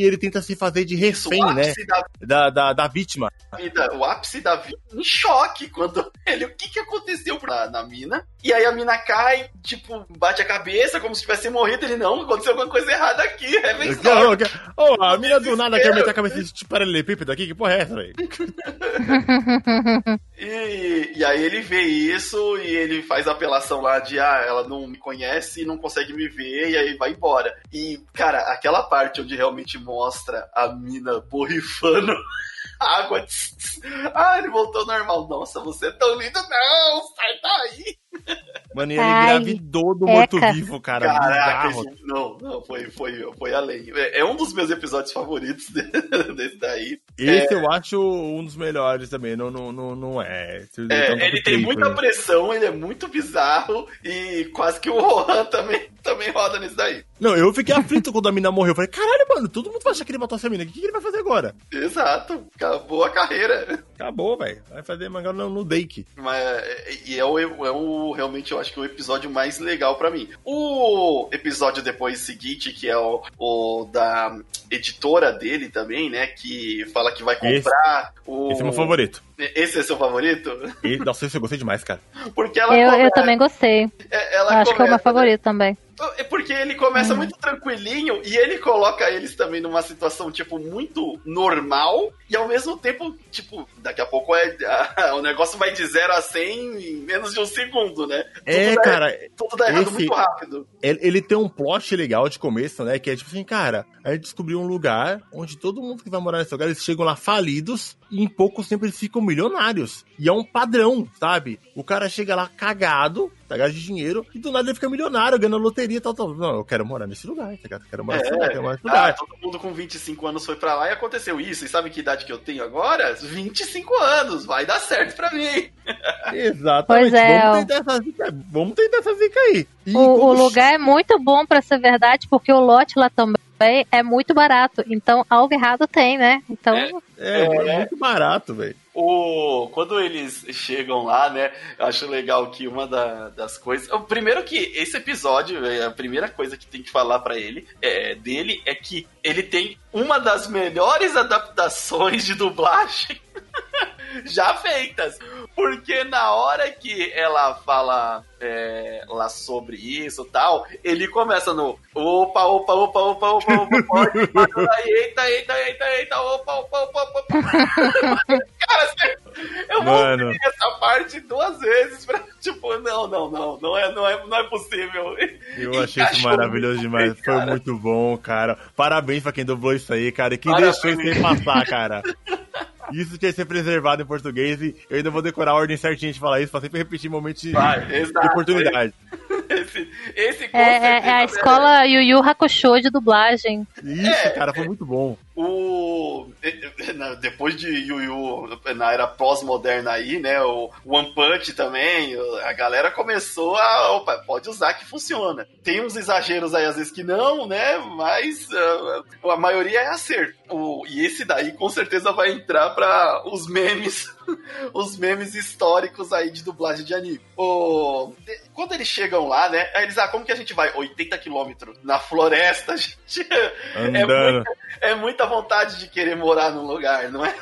e- ele tenta se fazer de refém, né? da Da, da, da vítima. o ápice da vida em choque quando ele, o que que aconteceu na, na mina? E aí a mina cai, tipo, bate a cabeça como se tivesse morrido. Ele, não, aconteceu alguma coisa errada aqui, é bem Não, Ô, a mina do nada quer meter a cabeça de tipo paralelepípedo aqui? Que porra é essa, velho? E, e aí ele vê isso e ele faz apelação lá de, ah, ela não me conhece e não consegue me ver, e aí vai embora. E, cara, aquela parte onde realmente mostra a mina borrifando água. Ah, ele voltou normal. Nossa, você é tão lindo. Não, sai daí. Mano, e ele Ai, engravidou do morto-vivo, cara. Caraca, esse- não, não, foi, foi, foi além. É, é um dos meus episódios favoritos de- desse daí. Esse eu acho um dos melhores também, não, não, não, não é. É, ele tem tempo, muita né? pressão, ele é muito bizarro e quase que o Rohan também, também roda nisso daí. Não, eu fiquei aflito quando a mina morreu. Eu falei, caralho, mano, todo mundo vai achar que ele matou essa mina. O que, que ele vai fazer agora? Exato, acabou a carreira. Acabou, velho. Vai fazer mangá no, no Dake. Mas, e é o, é o realmente eu acho que o episódio mais legal pra mim. O episódio depois seguinte, que é o, o da editora dele também, né? Que fala que vai Esse- comprar o. Esse é meu favorito. Esse é seu favorito? E, nossa, esse eu gostei demais, cara. Porque ela Eu, come- eu também gostei. é- ela Acho que é o meu começa- favorito também. É porque ele começa muito tranquilinho e ele coloca eles também numa situação, tipo, muito normal e ao mesmo tempo, tipo, daqui a pouco é, o negócio vai de 0 a 100 em menos de um segundo, né? É, tudo dá, cara, Tudo dá errado esse- muito rápido. ele, ele tem um plot legal de começo, né? Que é tipo assim, cara, a gente descobriu um lugar onde todo mundo que vai morar nesse lugar, eles chegam lá falidos e em pouco tempo eles ficam milionários. E é um padrão, sabe? O cara chega lá cagado, tá ligado? De dinheiro, e do nada ele fica milionário, ganhando loteria e tal, tal. Não, eu quero morar nesse lugar, tá ligado? Eu quero morar nesse É. lugar, quero morar nesse Ah, lugar. todo mundo com 25 anos foi pra lá e aconteceu isso. E sabe que idade que eu tenho agora? 25 anos. Vai dar certo pra mim. Exatamente. Pois é, vamos, tentar essa zica, vamos tentar essa zica aí. E O, o lugar é muito bom pra ser verdade, porque o lote lá também é muito barato. Então, algo errado tem, né? Então, É, é muito barato, velho. O, quando eles chegam lá, né? Eu acho legal que uma da- das coisas. o Primeiro que esse episódio, é, a primeira coisa que tem que falar pra ele é, dele é que ele tem uma das melhores adaptações de dublagem já feitas. Porque na hora que ela fala é, lá sobre isso e tal, ele começa no opa, opa, opa, opa, opa, opa, pode, aí, eita, eita, eita, eita, opa, opa, opa, opa. opa. Cara, eu Mano. ouvir essa parte duas vezes pra, tipo, não, não, não, não é, não é, não é possível. Eu achei isso Encaixou maravilhoso demais. bem, Foi muito bom, cara. Parabéns pra quem dublou isso aí, cara. E quem Parabéns. deixou isso aí passar, cara. Isso tinha que ser preservado em português e eu ainda vou decorar a ordem certinha de falar isso pra sempre repetir momentos de, de oportunidade. Esse, esse com é, é- é a certeza escola Yu Yu Hakusho de dublagem. Isso, cara, foi muito bom. o. Depois de Yu Yu, na era pós-moderna aí, né? O One Punch também, a galera começou a. Opa, pode usar que funciona. Tem uns exageros aí, às vezes, que não, né? Mas uh, a maioria é acerto. O, e esse daí com certeza vai entrar para os memes os memes históricos aí de dublagem de anime. O, quando eles chegam lá, né? Aí eles, ah, como que a gente vai? 80 quilômetros na floresta, gente. É muita, é muita vontade de querer morar num lugar, não é?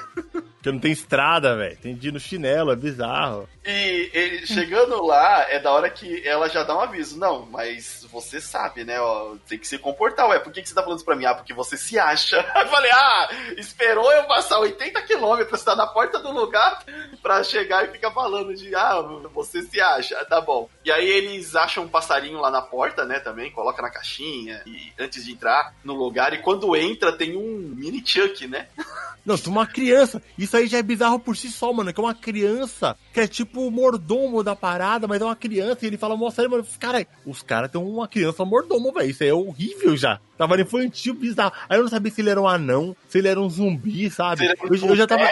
Porque não tem estrada, velho. Tem de ir no chinelo, é bizarro. E, e, chegando lá, é da hora que ela já dá um aviso. Não, mas você sabe, né? Ó, tem que se comportar, ué. Por que, que você tá falando isso pra mim? Ah, porque você se acha. Aí eu falei, ah, esperou eu passar 80 quilômetros, tá na porta do lugar pra chegar e ficar falando de, ah, você se acha. Tá bom. E aí eles acham um passarinho lá na porta, né? Também, coloca na caixinha e antes de entrar no lugar. E quando entra, tem um mini Chuck, né? Não, tem uma criança. Isso aí já é bizarro por si só, mano. Que é uma criança que é tipo o mordomo da parada, mas é uma criança. E ele fala, mostra aí, mano. Cara, os caras têm uma criança mordomo, velho. Isso aí é horrível já. Tava infantil, bizarro. Aí eu não sabia se ele era um anão, se ele era um zumbi, sabe? Eu, eu, já tava.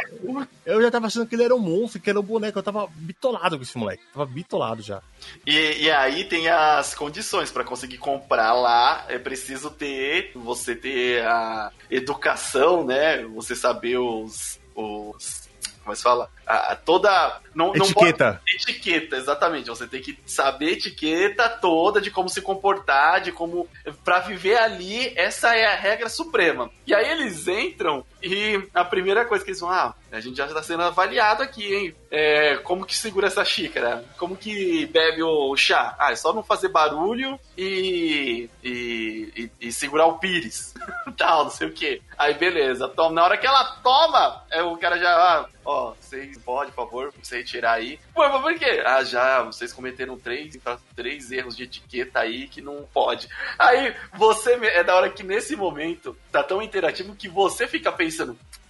Eu já tava achando que ele era um monstro, que era um boneco. Eu tava bitolado com esse moleque. Tava bitolado já. E, e aí tem as condições para conseguir comprar lá. É preciso ter. Você ter a educação, né? Você saber os. os como se fala? A, toda. Não, etiqueta. Não pode, etiqueta, exatamente. Você tem que saber etiqueta toda de como se comportar, de como. para viver ali, essa é a regra suprema. E aí eles entram e a primeira coisa que eles vão, ah, a gente já está sendo avaliado aqui, hein? É, como que segura essa xícara? Como que bebe o chá? Ah, é só não fazer barulho e, e, e, e segurar o pires. Tal, não sei o que. Aí beleza, toma. Na hora que ela toma, é, o cara já, ah, ó, vocês podem, por favor, você tirar aí. Mas por quê? Ah, já, vocês cometeram três, três erros de etiqueta aí que não pode. Aí você, é da hora que nesse momento tá tão interativo que você fica pensando,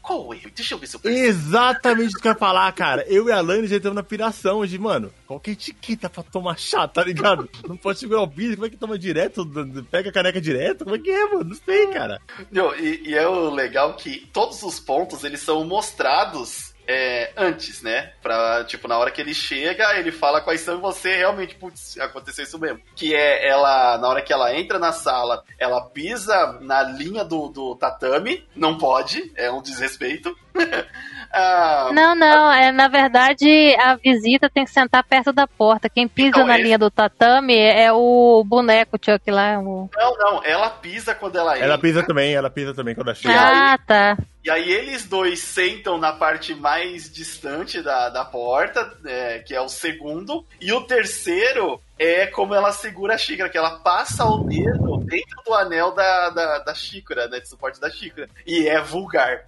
qual erro? Deixa eu ver se eu percebo. Exatamente o que eu ia falar, cara. Eu e a Lani já estamos na piração de, mano, qual que é a etiqueta pra tomar chá, tá ligado? Não pode segurar o bicho, como é que toma direto? Pega a caneca direto? Como é que é, mano? Não sei, cara. Não, e, e é o legal que todos os pontos, eles são mostrados é, antes, né? Pra, tipo, na hora que ele chega, ele fala quais são você realmente, putz, aconteceu isso mesmo. Que é ela, na hora que ela entra na sala, ela pisa na linha do, do tatame, não pode, é um desrespeito. ah, não, não, é, na verdade a visita tem que sentar perto da porta. Quem pisa então, na esse... linha do tatame é o boneco Chuck lá. O... Não, não, ela pisa quando ela entra. Ela pisa também, ela pisa também quando ela chega. Ah, tá. E aí eles dois sentam na parte mais distante da, da porta, é, que é o segundo, e o terceiro é como ela segura a xícara, que ela passa o dedo dentro do anel da, da, da xícara, né, de suporte da xícara. E é vulgar.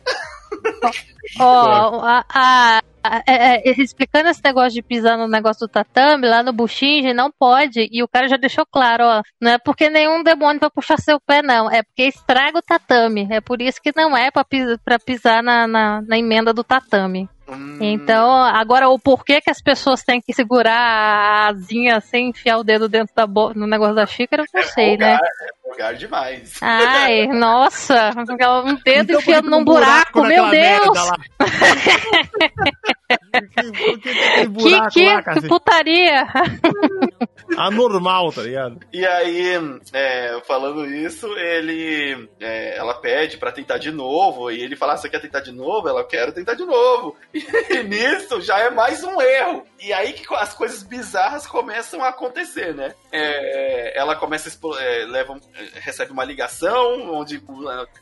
Ó, oh, a, a, é, é, explicando esse negócio de pisar no negócio do tatame, lá no Bushinji, não pode. E o cara já deixou claro, ó. Não é porque nenhum demônio vai puxar seu pé, não. É porque estraga o tatame. É por isso que não é pra pisar, pra pisar na, na, na emenda do tatame. Hum. Então, agora o porquê que as pessoas têm que segurar a asinha sem enfiar o dedo dentro da no negócio da xícara, eu não é sei, né? É vulgar demais. Ai, nossa, um dedo então, enfiando num buraco, buraco meu Deus! que, que, lá, que putaria! Anormal, tá ligado? E aí, é, falando isso, ele. É, ela pede pra tentar de novo. E ele fala: ah, Você quer tentar de novo? Ela quer tentar de novo. E nisso já é mais um erro. E aí que as coisas bizarras começam a acontecer, né? É, ela começa a é, leva, recebe uma ligação onde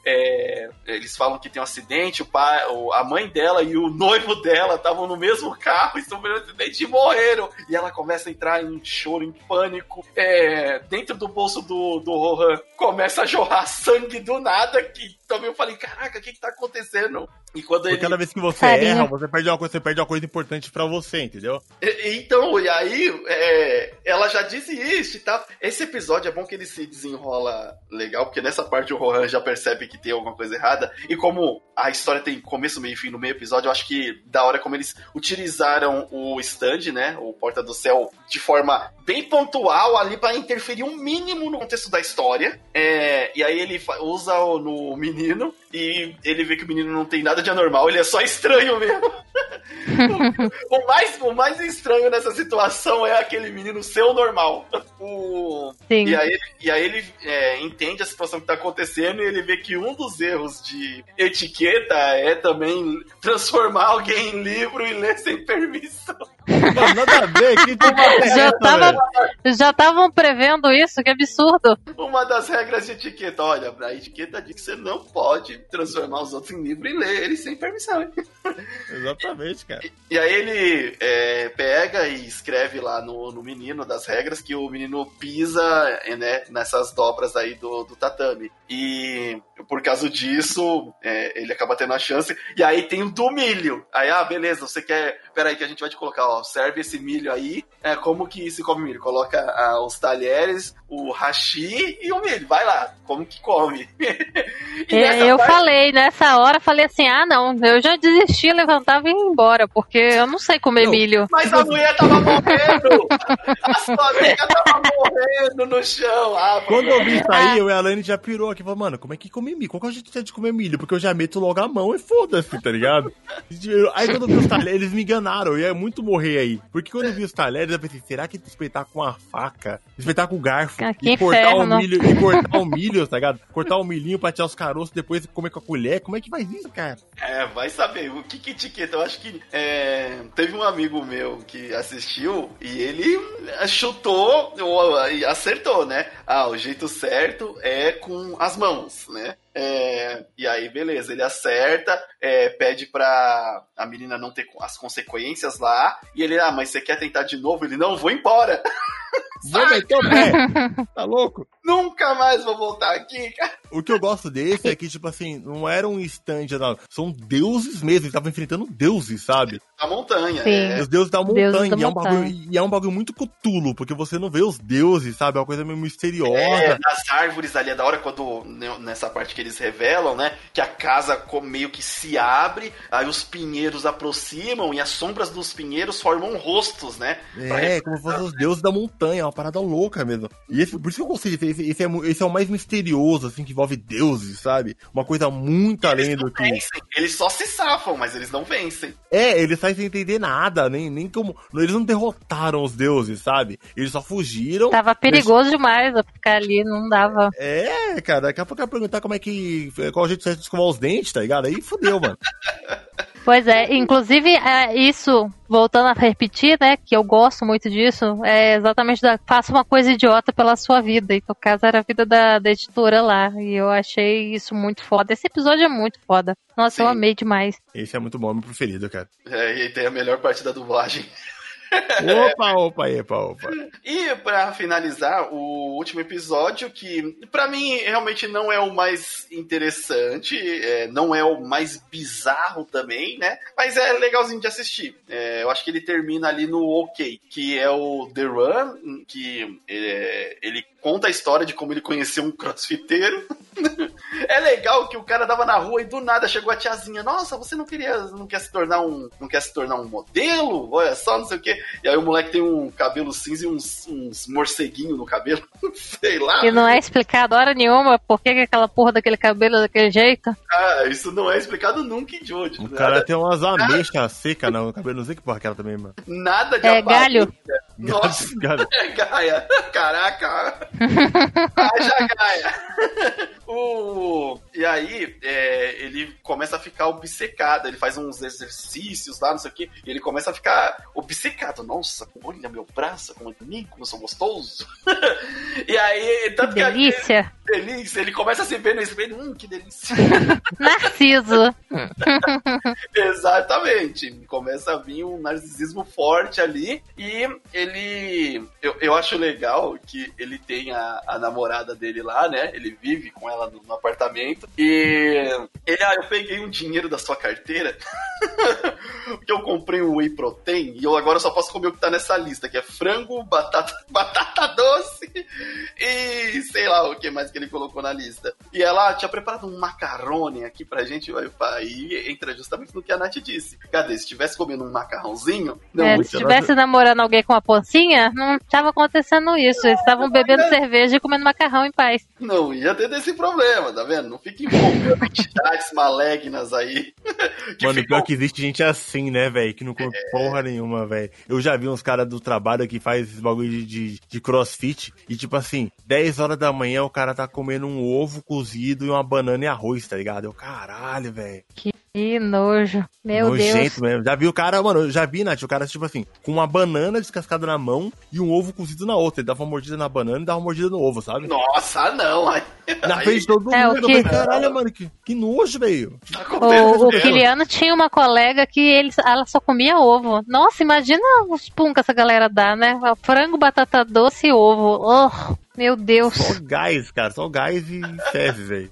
é, eles falam que tem um acidente, o pai, a mãe dela e o noivo dela estavam no mesmo carro e sofreram um acidente e morreram. E ela começa a entrar em choro, em pânico. É, dentro do bolso do, do Rohan começa a jorrar sangue do nada que também eu falei, caraca, o que, que tá acontecendo? E quando Porque ele... cada vez que você Carinha. erra, você perde uma coisa, você perde uma coisa importante para você, entendeu? E, então, e aí, é, ela já disse isso, tá? Esse episódio é bom que ele se desenrola legal, porque nessa parte o Rohan já percebe que tem alguma coisa errada. E como a história tem começo, meio e fim no meio episódio, eu acho que da hora como eles utilizaram o stand, né? O Porta do Céu, de forma bem pontual ali para interferir um mínimo no contexto da história. É, e aí ele usa o, no menino e ele vê que o menino não tem nada de anormal, ele é só estranho mesmo. o, mais, o mais estranho nessa situação é aquele menino ser o normal. O, Sim. E aí, e aí ele é, entende a situação que tá acontecendo e ele vê que um dos erros de etiqueta é também transformar alguém em livro e ler sem permissão. Nada a ver, que já tava, Já estavam prevendo isso, que absurdo. Uma das regras de etiqueta, olha, a etiqueta diz que você não pode transformar os outros em livro e ler eles sem permissão. Exatamente, cara. E, e aí ele é, pega e escreve lá no, no menino das regras que o menino pisa né, nessas dobras aí do, do tatame. E por causa disso, é, ele acaba tendo a chance. E aí tem o do milho. Aí, ah, beleza, você quer. Peraí, que a gente vai te colocar, ó. Serve esse milho aí. É, como que se come milho? Coloca ah, os talheres, o hashi e o milho. Vai lá, como que come. é, eu parte... falei, nessa hora, falei assim: ah, não, eu já desisti, levantava e ia embora, porque eu não sei comer não, milho. Mas a mulher tava morrendo! a sua amiga tava morrendo no chão. Ah, Quando eu vi isso aí, o Elaine já pirou aqui falou, mano, como é que come milho? Qual que é a gente de comer milho? Porque eu já meto logo a mão e foda-se, tá ligado? Aí quando eu vi os talheres, eles me enganaram, eu ia muito morrer aí. Porque quando eu vi os talheres, eu pensei, será que espetar com a faca, espetar com o garfo ah, e cortar o milho, e cortar o milho, tá ligado? Cortar o milhinho pra tirar os caroços, depois comer com a colher, como é que faz isso, cara? É, vai saber. O que que etiqueta? Eu acho que é, teve um amigo meu que assistiu e ele chutou ou acertou, né? Ah, o jeito certo é com as mãos, né? É, e aí, beleza, ele acerta, é, pede pra a menina não ter as consequências lá, e ele, ah, mas você quer tentar de novo? Ele, não, vou embora. Vou meter o pé. Tá louco? Nunca mais vou voltar aqui, cara. O que eu gosto desse é que, tipo assim, não era um stand, não. São deuses mesmo. Eles estavam enfrentando deuses, sabe? Da montanha. Sim. É. Os deuses da montanha. Deuses da e, é um bagulho, e é um bagulho muito cutulo, porque você não vê os deuses, sabe? É uma coisa meio misteriosa. É, nas árvores ali, é da hora quando, nessa parte que eles revelam, né? Que a casa meio que se abre, aí os pinheiros aproximam e as sombras dos pinheiros formam rostos, né? É, como se fossem os deuses da montanha uma parada louca mesmo. E esse, por isso que eu gostei desse, esse, esse, é, esse é o mais misterioso, assim, que envolve deuses, sabe? Uma coisa muito eles além do que. Vencem. Eles só se safam, mas eles não vencem. É, eles saem sem entender nada, nem, nem como. Eles não derrotaram os deuses, sabe? Eles só fugiram. Tava perigoso eles... demais a ficar ali, não dava. É, cara, daqui a pouco eu ia perguntar como é que. Qual jeito você escovar os dentes, tá ligado? Aí fudeu, mano. Pois é, inclusive é, isso, voltando a repetir, né, que eu gosto muito disso, é exatamente da faça uma coisa idiota pela sua vida. E no caso era a vida da, da editora lá. E eu achei isso muito foda. Esse episódio é muito foda. Nossa, Sim. eu amei demais. Esse é muito bom, meu preferido, cara. É, e tem a melhor parte da dublagem. Opa, opa, epa, opa. E para finalizar, o último episódio, que para mim realmente não é o mais interessante, é, não é o mais bizarro também, né? Mas é legalzinho de assistir. É, eu acho que ele termina ali no OK, que é o The Run, que é, ele conta a história de como ele conheceu um crossfiteiro. é legal que o cara tava na rua e do nada chegou a tiazinha. Nossa, você não queria, não quer se tornar um, não quer se tornar um modelo? Olha só, não sei o quê. E aí o moleque tem um cabelo cinza e uns, uns morceguinhos no cabelo. Sei lá. E não é explicado hora nenhuma por que aquela porra daquele cabelo é daquele jeito. Ah, isso não é explicado nunca em Jojo. O nada. cara tem umas ameixas secas no cabelo, não sei que porra aquela também, mano. Nada de É galho. Nossa, é Gaia. Caraca. Haja Gaia. o... E aí, é, ele começa a ficar obcecado. Ele faz uns exercícios lá, não sei o que. E ele começa a ficar obcecado. Nossa, olha meu braço, como é bonito, como eu sou gostoso. e aí, tanto que. Delícia. Que, delícia. Ele começa a se ver no espelho. Hum, que delícia. Narciso. Exatamente. Começa a vir um narcisismo forte ali. E ele. Eu, eu acho legal que ele tem a, a namorada dele lá, né? Ele vive com ela no, no apartamento. E ele, ah, eu peguei um dinheiro da sua carteira. Porque eu comprei um whey protein e eu agora só posso comer o que tá nessa lista, que é frango, batata, batata doce e sei lá o que mais que ele colocou na lista. E ela tinha preparado um macarrone aqui pra gente, e entra justamente no que a Nath disse. Cadê? Se tivesse comendo um macarrãozinho... Não, é, se tivesse namorando alguém com uma poncinha, não tava acontecendo isso. Eles estavam bebendo cerveja e comendo macarrão em paz. Não ia ter desse problema, tá vendo? Não fique empolgando quantidades malignas aí. Mano, ficam... pior que existe gente assim, né, velho? Que não come é... porra nenhuma, velho. Eu já vi uns caras do trabalho que faz esses bagulho de, de, de, crossfit e, tipo assim, 10 horas da manhã o cara tá comendo um ovo cozido e uma banana e arroz, tá ligado? Eu, caralho, velho. Que que nojo. Meu Nojento Deus. mesmo. Já vi o cara, mano, já vi, Nath, o cara, tipo assim, com uma banana descascada na mão e um ovo cozido na outra. Ele dava uma mordida na banana e dava uma mordida no ovo, sabe? Nossa, não. Aí, na frente de todo é, mundo. Que... Caralho, mano, que, que nojo, velho. Tá o, o Kiliano tinha uma colega que ele, ela só comia ovo. Nossa, imagina os pum que essa galera dá, né? Frango, batata doce e ovo. Oh, meu Deus. Só gás, cara. Só gás e fezes, velho.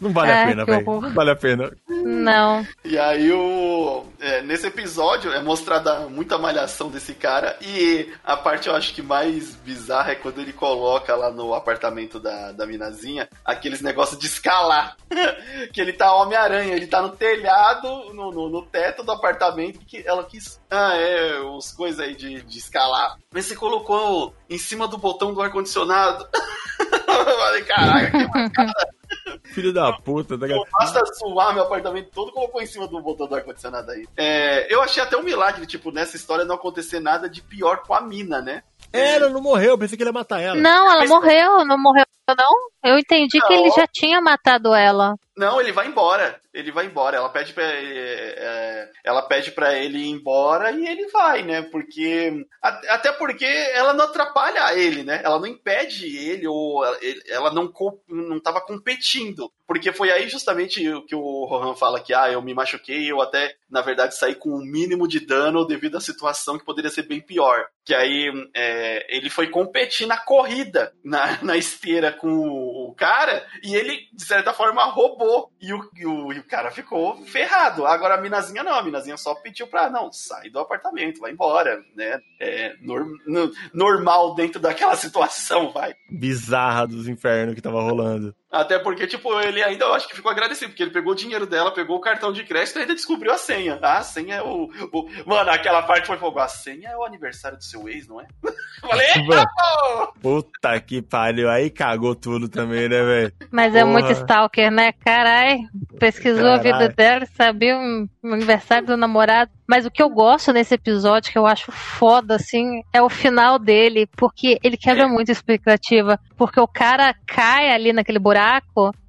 Não vale é, a pena, velho. Não vale a pena. Não. E aí, o, é, nesse episódio, é mostrada muita malhação desse cara. E a parte eu acho que mais bizarra é quando ele coloca lá no apartamento da, da minazinha aqueles negócios de escalar. que ele tá Homem-Aranha, ele tá no telhado, no, no, no, teto do apartamento. que ela quis. Ah, é, os coisas aí de, de escalar. Mas você colocou em cima do botão do ar-condicionado. eu falei, caraca, que Filho da puta, tá ligado? Basta suar meu apartamento todo, colocou em cima do botão do ar-condicionado aí. É, eu achei até um milagre, tipo, nessa história não acontecer nada de pior com a mina, né? É, ela não morreu, pensei que ele ia matar ela. Não, ela Mas... morreu, não morreu, não. Eu entendi não. que ele já tinha matado ela. Não, ele vai embora. Ele vai embora. Ela pede pra ele, é, ela pede para ele ir embora e ele vai, né? Porque até porque ela não atrapalha ele, né? Ela não impede ele ou ela não não estava competindo. Porque foi aí justamente o que o Rohan fala que ah, eu me machuquei, eu até na verdade saí com o um mínimo de dano devido à situação que poderia ser bem pior. Que aí é, ele foi competir na corrida, na, na esteira com o cara e ele de certa forma roubou E o, e o, e o, cara ficou ferrado. Agora a minazinha não, a minazinha só pediu pra, não, sai do apartamento, vai embora, né? É norm, normal dentro daquela situação, vai. Bizarra dos infernos que tava rolando. Até porque, tipo, ele ainda, eu acho que ficou agradecido, porque ele pegou o dinheiro dela, pegou o cartão de crédito e ainda descobriu a senha. Ah, a senha é o, o... Mano, aquela parte foi fogo. A senha é o aniversário do seu ex, não é? Falei, Puta que pariu. Aí cagou tudo também, né, velho? Mas Porra. é muito stalker, né? Carai, pesquisou Carai. a vida dela, sabia o aniversário do namorado. Mas o que eu gosto nesse episódio, que eu acho foda, assim, é o final dele, porque ele quebra muito a expectativa. Porque o cara cai ali naquele buraco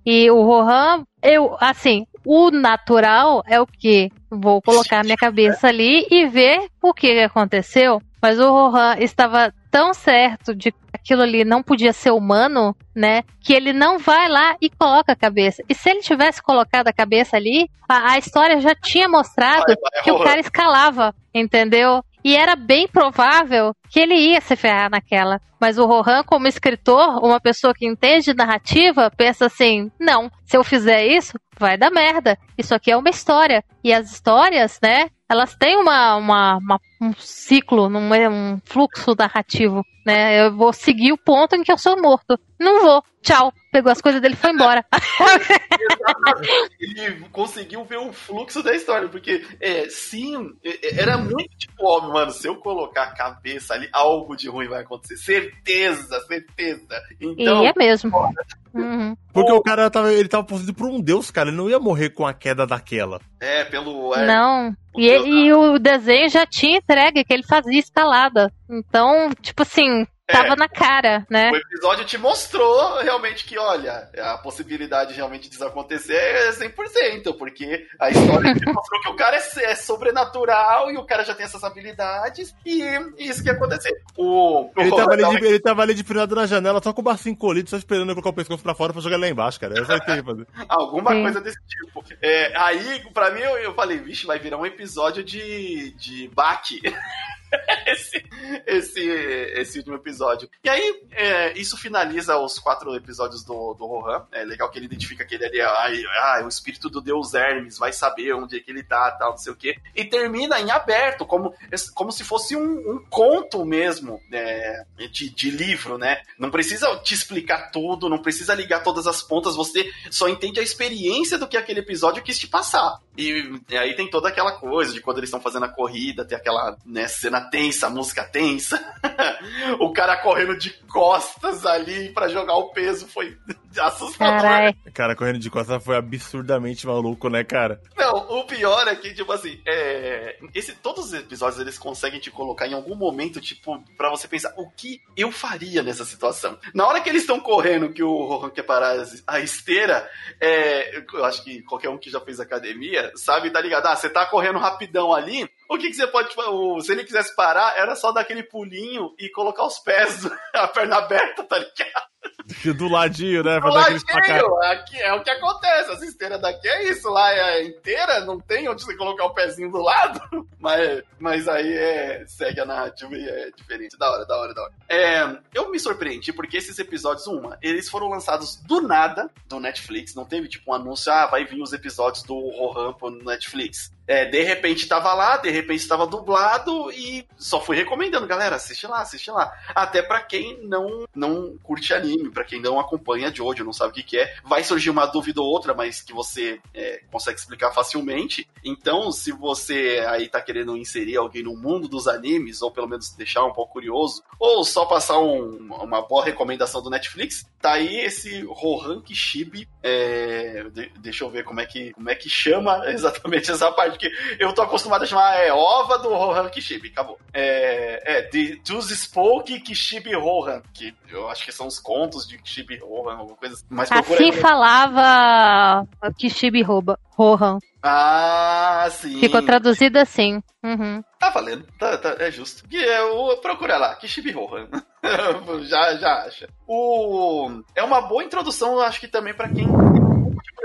e o Rohan, eu, assim, o natural é o que? Vou colocar minha cabeça ali e ver o que aconteceu. Mas o Rohan estava tão certo de que aquilo ali não podia ser humano, né? Que ele não vai lá e coloca a cabeça. E se ele tivesse colocado a cabeça ali, a, a história já tinha mostrado vai, vai, que o cara escalava, entendeu? E era bem provável que ele ia se ferrar naquela. Mas o Rohan, como escritor, uma pessoa que entende narrativa, pensa assim: não, se eu fizer isso, vai dar merda. Isso aqui é uma história. E as histórias, né? Elas têm uma, uma, uma um ciclo, um, um fluxo narrativo, né? Eu vou seguir o ponto em que eu sou morto. Não vou. Tchau. Pegou as coisas dele e foi embora. Ele conseguiu ver o fluxo da história, porque é, sim, é, é, era muito tipo óbvio, mano. Se eu colocar a cabeça ali, algo de ruim vai acontecer. Certeza, certeza. Então, e é mesmo. Uhum. Porque o cara tava, ele tava possuído por um deus, cara. Ele não ia morrer com a queda daquela. É, pelo. É, não. E, e, o desenho já tinha entregue que ele fazia escalada. Então, tipo assim, Tava é, na cara, né? O episódio te mostrou realmente que, olha, a possibilidade realmente disso acontecer é 100%, porque a história te mostrou que o cara é, é, sobrenatural e o cara já tem essas habilidades e, isso que ia acontecer. O, ele, o tava ali de, ele tava ali de pirado na janela, só com o bacinho colhido, só esperando eu colocar o pescoço pra fora pra jogar lá embaixo, cara. Essa que fazer. Alguma Sim. coisa desse tipo. É, aí, pra mim, eu, eu falei, vixe, vai virar um episódio de, de baque. esse, esse, esse último episódio. E aí, é, isso finaliza os quatro episódios do, do Rohan. É legal que ele identifica que ele ali, ai, ai, o espírito do deus Hermes vai saber onde é que ele tá, tal, não sei o quê. E termina em aberto, como, como se fosse um, um conto mesmo é, de, de livro, né? Não precisa te explicar tudo, não precisa ligar todas as pontas, você só entende a experiência do que aquele episódio quis te passar. E, e aí tem toda aquela coisa de quando eles estão fazendo a corrida, tem aquela né, cena tensa, música tensa. o cara correndo de costas ali para jogar o peso foi assustador. Carai. Cara, correndo de costas foi absurdamente maluco, né, cara? Não, o pior é que, tipo assim, é... Esse, todos os episódios eles conseguem te colocar em algum momento, tipo, para você pensar o que eu faria nessa situação. Na hora que eles estão correndo, que o Rohan quer parar a esteira, é... eu acho que qualquer um que já fez academia sabe, tá ligado? Ah, você tá correndo rapidão ali, o que, que você pode. Se ele quisesse parar, era só dar aquele pulinho e colocar os pés, a perna aberta, tá ligado? Do ladinho, né? Do ladinho, aqui é o que acontece. Essa esteira daqui é isso, lá é inteira, não tem onde você colocar o pezinho do lado. Mas, mas aí é, segue a narrativa e é diferente. Da hora, da hora, da hora. É, eu me surpreendi porque esses episódios, uma, eles foram lançados do nada do Netflix. Não teve tipo um anúncio, ah, vai vir os episódios do Rohan pro Netflix. É, de repente tava lá, de repente tava dublado e só fui recomendando, galera, assiste lá, assiste lá. Até para quem não não curte anime, para quem não acompanha Jojo, não sabe o que, que, é, vai surgir uma dúvida ou outra, mas que você é, consegue explicar facilmente. Então, se você aí tá querendo inserir alguém no mundo dos animes, ou pelo menos deixar um pouco curioso, ou só passar um, uma boa recomendação do Netflix, tá aí esse Rohan Kishibe. É, de, deixa eu ver como é que como é que chama exatamente essa parte porque eu tô acostumado a chamar é, ova do Rohan Kishibe, acabou. É, é The Tuz Spoke Kishibe Rohan, que eu acho que são os contos de Kishibe Rohan, alguma coisa assim. Mas assim aí, falava Kishibe Rohan. Ah, sim. Ficou traduzido assim. Uhum. Tá valendo, tá, tá, é justo. E eu, procura lá, Kishibe Rohan. já, já acha. O, é uma boa introdução, acho que também para quem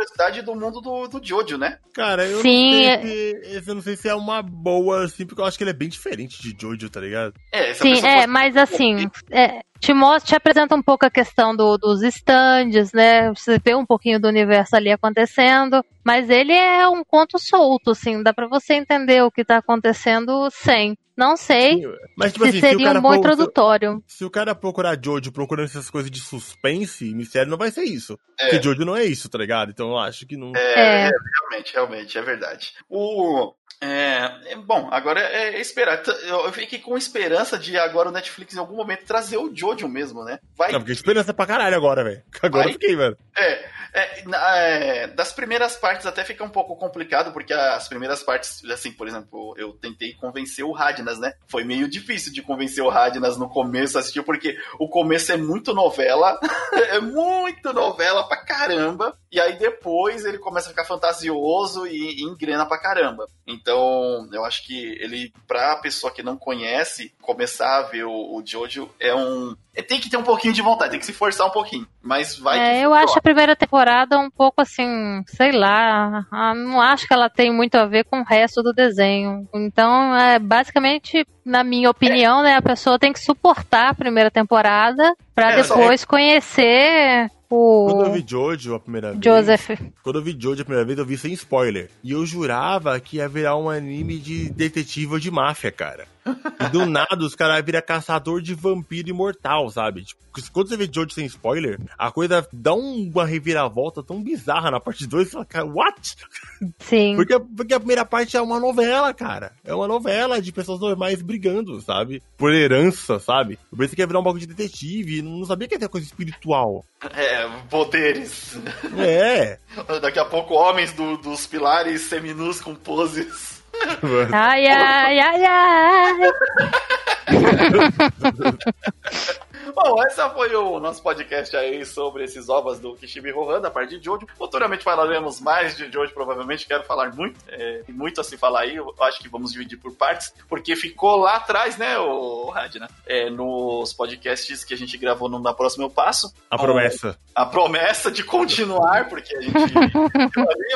curiosidade do mundo do, do Jojo, né? Cara, eu Sim. não sei se, eu não sei se é uma boa, assim, porque eu acho que ele é bem diferente de Jojo, tá ligado? É, Sim, é, mas assim, é, te mostra, te apresenta um pouco a questão do, dos stands, né? Você vê um pouquinho do universo ali acontecendo, mas ele é um conto solto, assim, dá para você entender o que tá acontecendo sem. Não sei Sim, mas, tipo se assim, seria se um bom introdutório. Se, se, o cara procurar Jojo procurando essas coisas de suspense, mistério não vai ser isso. É. Porque Jojo não é isso, tá ligado? Então eu acho que não. É, é. é realmente, realmente, é verdade. O, é, é, bom, agora é, é, esperar. Eu fiquei com esperança de agora o Netflix em algum momento trazer o Jojo mesmo, né? Vai. Não, porque esperança pra caralho agora, velho. Agora Vai... eu fiquei, velho. É, é, é, das primeiras partes até fica um pouco complicado, porque as primeiras partes, assim, por exemplo, eu tentei convencer o Radnas, né? Foi meio difícil de convencer o Radnas no começo, assistir, porque o começo é muito novela, é muito novela pra caramba, e aí depois ele começa a ficar fantasioso e, e engrena pra caramba. Então, então, eu acho que ele, pra pessoa que não conhece, começar a ver o, o Jojo é um. É, tem que ter um pouquinho de vontade, tem que se forçar um pouquinho. Mas vai. É, eu acho a primeira temporada um pouco assim, sei lá. Ah, não acho que ela tem muito a ver com o resto do desenho. Então, é basicamente, na minha opinião, é. né, a pessoa tem que suportar a primeira temporada para é, depois conhecer o. Quando eu vi Jojo a primeira Joseph. vez. Quando eu vi Jojo a primeira vez, eu vi sem spoiler. E eu jurava que ia virar um anime de detetive ou de máfia, cara. E do nada os caras viram caçador de vampiro imortal, sabe? Tipo, quando você vê Jojo sem spoiler, a coisa dá uma reviravolta tão bizarra na parte 2 você fala, cara, what? Sim. Porque, porque a primeira parte é uma novela, cara. É uma novela de pessoas normais brigando, sabe? Por herança, sabe? Eu pensei que ia virar um bagulho de detetive, não sabia que ia ter coisa espiritual. É, poderes. É. Daqui a pouco, homens do, dos pilares seminus com poses ai, ai, ai, ai. Bom, esse foi o nosso podcast aí sobre esses ovos do Kishibe Rohan, da parte de Jojo. Futuramente falaremos mais de Jojo, provavelmente. Quero falar muito. É, tem muito a se falar aí. Eu acho que vamos dividir por partes, porque ficou lá atrás, né, o Radna? É, nos podcasts que a gente gravou no Da Próxima Eu Passo. A promessa. A promessa de continuar, porque a gente.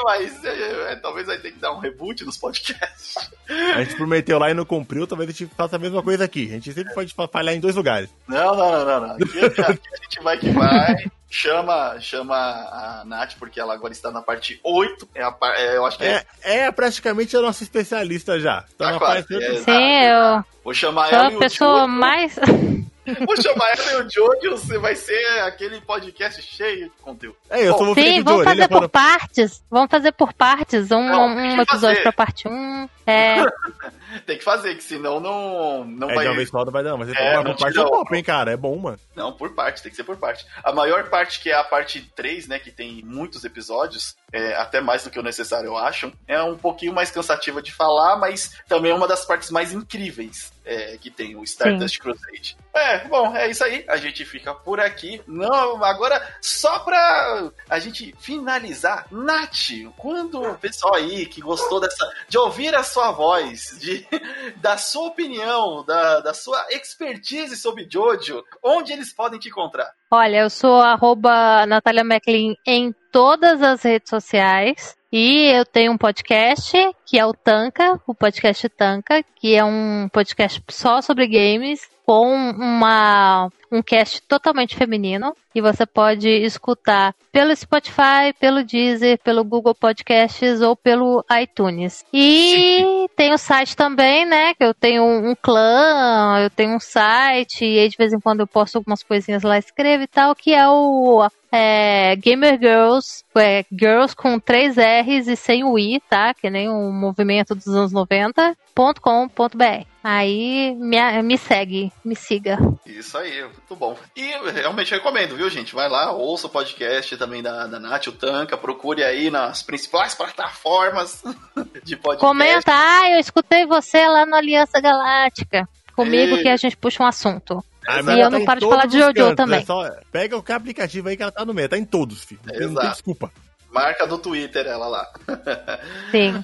mas é, é, talvez vai ter que dar um reboot nos podcasts. A gente prometeu lá e não cumpriu, talvez a gente faça a mesma coisa aqui. A gente sempre pode falhar em dois lugares. Não, não, não, não. não. Aqui, aqui, a gente vai que vai. Chama, chama a Nath, porque ela agora está na parte 8. É a, é, eu acho que é, é, é praticamente a nossa especialista já. Tá na parte é, Sim, eu. Vou chamar Sou ela. a pessoa mais. Vou chamar ela e o Jojo, você vai ser aquele podcast cheio de conteúdo. É, eu Bom, sou o Sim, vamos fazer por fã- partes. Vamos fazer por partes. Um, Não, um episódio fazer. pra parte 1. É, Tem que fazer, que senão não, não É, vai. de uma vez só não vai dar, mas É, é, não uma parte é top, hein, cara. É bom, mano. Não, por parte, tem que ser por parte. A maior parte, que é a parte 3, né, que tem muitos episódios, é, até mais do que o necessário, eu acho, é um pouquinho mais cansativa de falar, mas também é uma das partes mais incríveis é, que tem o Stardust Crusade. É, bom, é isso aí. A gente fica por aqui. Não, agora, só pra a gente finalizar, Nath, quando o pessoal aí que gostou dessa. de ouvir a sua voz, de, da sua opinião, da, da sua expertise sobre Jojo, onde eles podem te encontrar? Olha, eu sou arroba Natália McLean em todas as redes sociais. E eu tenho um podcast que é o Tanka, o podcast Tanka, que é um podcast só sobre games, com uma, um cast totalmente feminino. E você pode escutar pelo Spotify, pelo Deezer, pelo Google Podcasts ou pelo iTunes. E tem o site também, né? Que eu tenho um clã, eu tenho um site, e aí de vez em quando eu posto algumas coisinhas lá, escrevo e tal, que é o é, Gamer Girls, é, Girls com três R's e sem o I, tá? Que nem o movimento dos anos 90, .com.br. Aí me, me segue, me siga. Isso aí, muito bom. E eu realmente recomendo, viu, gente? Vai lá, ouça o podcast também da, da Nath, o Tanca, procure aí nas principais plataformas de podcast. Comenta, ah, eu escutei você lá no Aliança Galáctica. Comigo Ei. que a gente puxa um assunto. Ah, E eu ela não em paro de todos falar de os Jojo cantos, também. é só- pega o aplicativo aí que ela tá no meio, tá em todos, filho. Não tem, não tem Exato. desculpa. Marca do Twitter ela lá. Sim.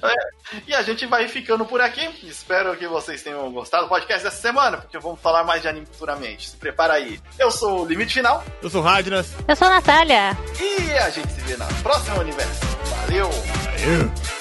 E a gente vai ficando por aqui. Espero que vocês tenham gostado do podcast dessa semana, porque vamos falar mais de anime futuramente. Se prepara aí. Eu sou o Limite Final Eu sou o Radnas. Eu sou a Natália. e a gente se vê na próxima universo. Valeu! Valeu.